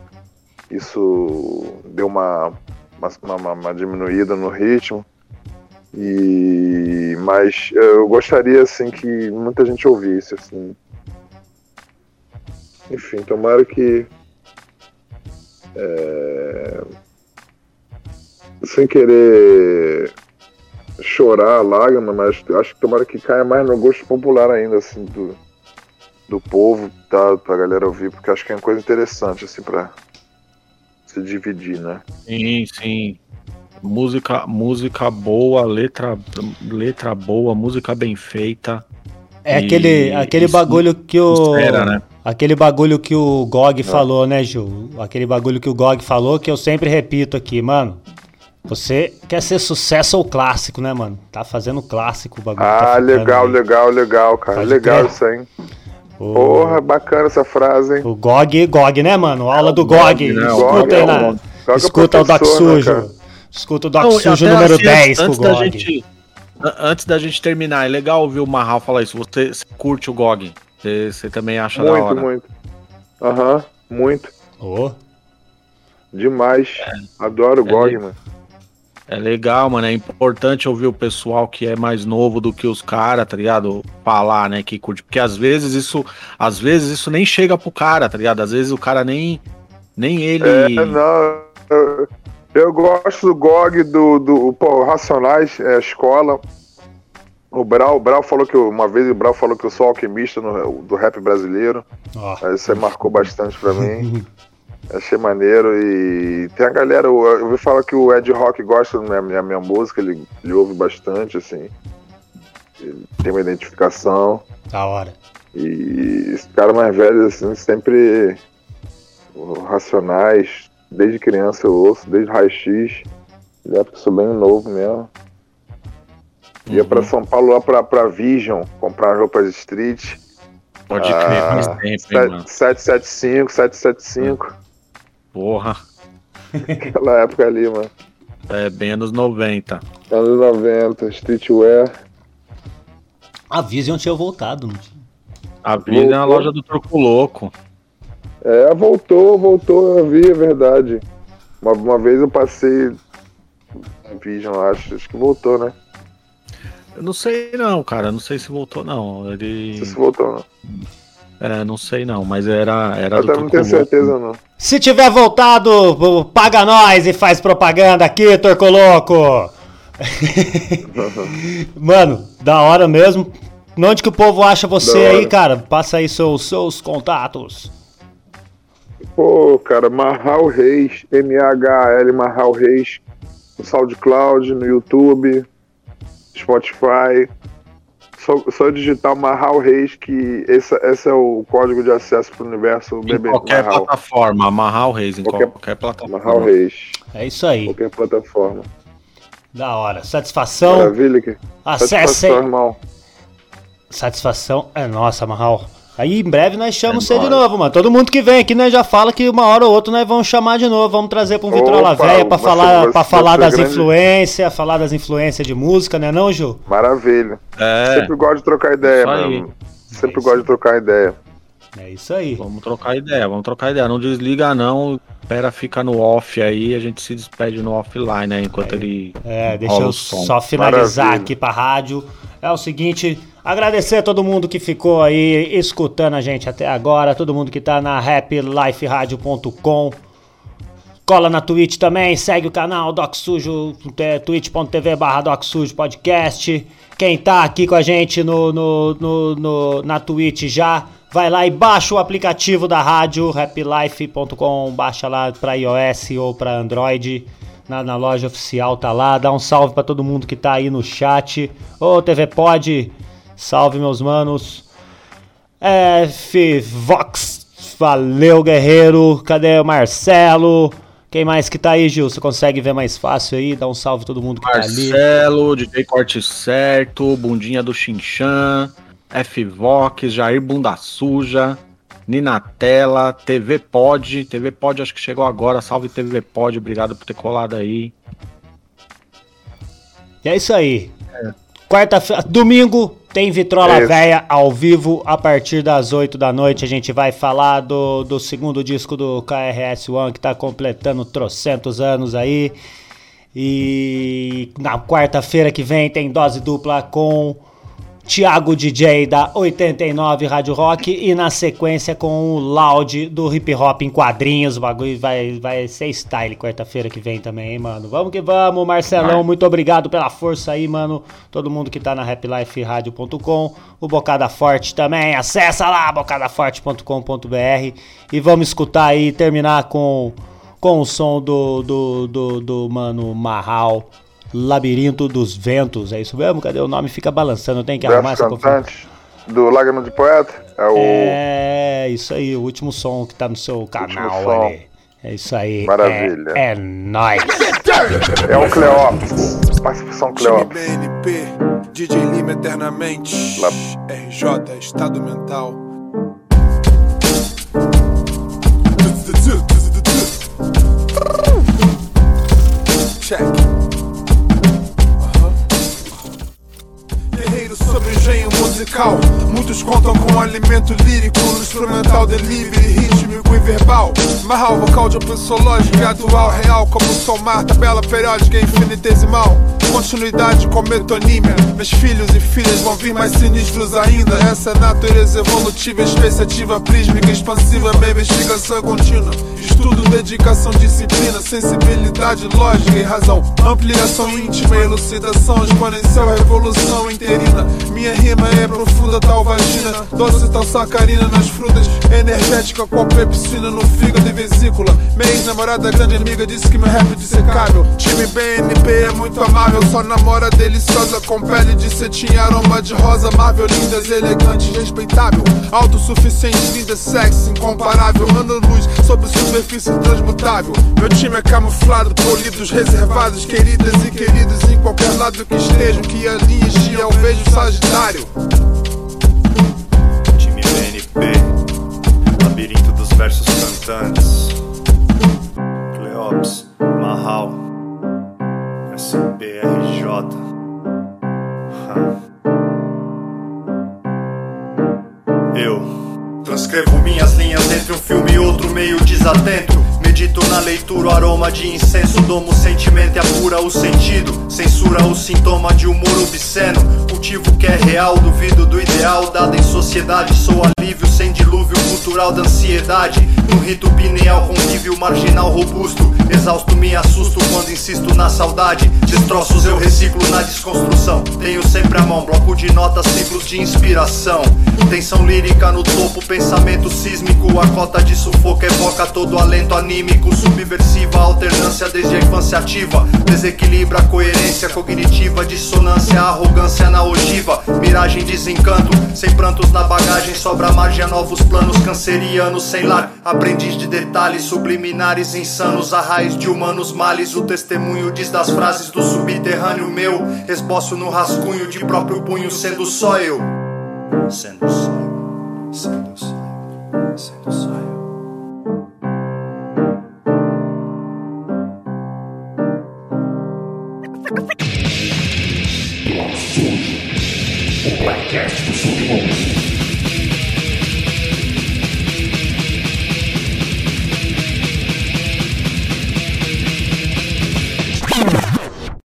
Isso deu uma, uma, uma- uma diminuída no ritmo. E mas eu gostaria assim que muita gente ouvisse assim. Enfim, tomara que é, sem querer chorar a lágrima, mas acho que tomara que caia mais no gosto popular ainda assim do, do povo, tá, pra galera ouvir, porque acho que é uma coisa interessante assim para se dividir, né? Sim, sim. Música, música boa, letra, letra boa, música bem feita. É E aquele, aquele isso bagulho que o. Espera, né? Aquele bagulho que o Gog falou, né, Gil? Aquele bagulho que o Gog falou que eu sempre repito aqui, mano. Você quer ser sucesso ou clássico, né, mano? Tá fazendo clássico o bagulho. Ah, tá legal, aí. legal, legal, cara. Pode legal crer. isso aí. O, Porra, bacana essa frase, hein? o Gog, Gog, né, mano? Aula do Gog. né? Escuta aí é Gog é Escuta o Doc né, Sujo. Escuta o Doc Não, Sujo número assim, 10 com o antes da Gog. gente Antes da gente terminar, é legal ouvir o Marral falar isso. Você, você curte o GOG? Você, você também acha da Muito, hora? muito. Aham, muito. Ô, Demais. Adoro o É GOG, mano. É legal, mano. É importante ouvir o pessoal que é mais novo do que os caras, tá ligado? Falar, né? Que curte. Porque às vezes isso. Às vezes isso nem chega pro cara, tá ligado? Às vezes o cara nem. Nem ele. É, não. Eu, eu gosto do GOG, do, do pô, Racionais, é, escola. O Brau, o Brau falou que eu- uma vez o Brau falou que eu sou alquimista no- do rap brasileiro. Aí Isso aí marcou bastante pra mim. Achei maneiro e tem a galera, eu ouvi falar que o Ed Rock gosta da minha, minha, música, ele, ele ouve bastante, assim. Ele tem uma identificação. Da hora. E esse cara mais velho, assim, sempre racionais, desde criança eu ouço, desde raio-x. Na época eu sou bem novo mesmo. Ia pra São Paulo lá pra, pra Vision, comprar roupas street. Pode crer, faz tempo, hein, mano. 775, 775. Porra. Aquela época ali, mano. É bem anos 90. Anos 90, streetwear. A Vision tinha voltado, não tinha? A vida é na Voltou. loja do Turco Louco. É, voltou, voltou, eu vi, é verdade. Uma, uma vez eu passei na Vision, acho. Acho que voltou, né? Eu não sei não, cara. Não sei se voltou não. Ele. Não sei se voltou, não. É, não sei não, mas era, era Eu do também não tenho Louco. certeza, não. Se tiver voltado, paga nós e faz propaganda aqui, Torco Louco. Mano, da hora mesmo. Onde que o povo acha você Da hora. aí, cara? Passa aí seus, seus contatos. Pô, cara, Marral Reis, M-A-H-L Marral Reis, no SoundCloud, no YouTube, Spotify. Só, só digitar Marral Reis, que esse, esse é o código de acesso pro universo Em BB qualquer Marral. plataforma, amarrar o Reis em Qualquer- qualquer, plataforma. Marral Reis, É isso aí. qualquer plataforma. Da hora. Satisfação. Maravilha, que Acesse satisfação, irmão. Satisfação é nossa, Marral. Aí em breve nós chamamos É você de novo, mano. Todo mundo que vem aqui, nós já fala que uma hora ou outra nós vamos chamar de novo. Vamos trazer pra um Vitrola pra você- falar, pra falar é das grande. influências, falar das influências de música, né não, Ju? Maravilha. É, Sempre gosto de trocar ideia, aí. mano. Sempre É gosto de trocar ideia. É isso aí. vamos trocar ideia, vamos trocar ideia. Não desliga não, espera ficar no off aí, a gente se despede no offline, né, enquanto ele É, deixa rola eu o som. só finalizar Maravilha. aqui pra rádio. É o seguinte, agradecer a todo mundo que ficou aí escutando a gente até agora, todo mundo que tá na happyliferadio.com. Cola na Twitch também, segue o canal Doc Sujo, é, twitch.tv barra Doc Sujo Podcast. Quem tá aqui com a gente no, no, no- no- na Twitch já, vai lá e baixa o aplicativo da rádio, happylife.com, baixa lá pra iOS ou pra Android. Na, na loja oficial tá lá, dá um salve pra todo mundo que tá aí no chat. Ô TV Pod, salve meus manos. F Vox, valeu guerreiro. Cadê o Marcelo? Quem mais que tá aí, Gil? Você consegue ver mais fácil aí? Dá um salve a todo mundo que tá ali. Marcelo, DJ Corte Certo, Bundinha do Xinxan, F Vox, Jair Bunda Suja, Ninatela, TV Pod, TV Pod acho que chegou agora, salve TV Pod, obrigado por ter colado aí. E é isso aí. Quarta-feira, domingo tem Vitrola Isso. Véia ao vivo a partir das 8 da noite. A gente vai falar do, do segundo disco do KRS One que tá completando trocentos anos aí. E na quarta-feira que vem tem dose dupla com Thiago DJ da 89 Rádio Rock e na sequência com o Loud do Hip Hop em quadrinhos. O bagulho vai, vai ser style quarta-feira que vem também, hein, mano. Vamos que vamos, Marcelão. Muito obrigado pela força aí, mano. Todo mundo que tá na happyliferadio.com. O Bocada Forte também. Acessa lá, bocadaforte.com.br. E vamos escutar aí, terminar com, com o som do, do, do, do mano Marral. Labirinto dos Ventos, é isso mesmo? Cadê o nome? Fica balançando, tem que arrumar Verso essa confusão. cantante do Lágrima de Poeta. É o. É, isso aí, o último som que tá no seu canal som. ali. É isso aí. Maravilha. É, é nóis. É o Cleópatra. Participação Cleópatra. BNP, DJ Lima eternamente. Lá. RJ, Estado Mental. Check. Musical. Muitos contam com alimento lírico, instrumental delivery, rítmico e verbal. Marral, vocal de lógica atual, real como somar, tabela periódica infinitesimal. Continuidade com metonímia. Meus filhos e filhas vão vir mais sinistros ainda. Essa é natureza evolutiva, especiativa, prísmica, expansiva, é contínua. Estudo, dedicação, disciplina, sensibilidade, lógica e razão. Ampliação íntima, elucidação, exponencial, revolução interina. Minha rima é profunda, tal vagina, doce, tal sacarina nas frutas, energética, qual pepsina no fígado e vesícula. Minha ex-namorada, grande amiga, disse que meu rap é dissecável. Time BNP é muito amável, só namora deliciosa, com pele de cetim, aroma de rosa, Marvel, lindas, elegante, respeitável. Autossuficiente, linda, sexy, incomparável. Ano-luz sobre superfície transmutável. Meu time é camuflado, polidos, reservados, queridas e queridos em qualquer lado que estejam, que alinhe dia eu vejo Sagitário. Time BNP, labirinto dos versos cantantes. Cleops, Mahal, SPRJ. Eu transcrevo minhas linhas entre um filme e outro meio desatento. Medito na leitura, o aroma de incenso, domo sentimento e apura o sentido. Censura o sintoma de humor obsceno. Cultivo que é real, duvido do ideal. Dado em sociedade, sou alívio sem dilúvio cultural da ansiedade. No rito pineal, convívio marginal robusto. Exausto, me assusto quando insisto na saudade. Destroços eu reciclo na desconstrução. Tenho sempre a mão, bloco de notas, ciclos de inspiração. Tensão lírica no topo, pensamento sísmico. A cota de sufoco evoca todo alento anímico. Subversiva, alternância desde a infância ativa. Desequilibra a coerência cognitiva, dissonância, arrogância na ogiva. Miragem, desencanto, sem prantos na bagagem. Sobra margem a novos planos cancerianos sem lar. Aprendiz de detalhes subliminares insanos. A raiz de humanos males. O testemunho diz das frases do subterrâneo meu. Esboço no rascunho de próprio punho, sendo só eu. Sendo só eu. Sendo só eu. Sendo só eu. Podcast do.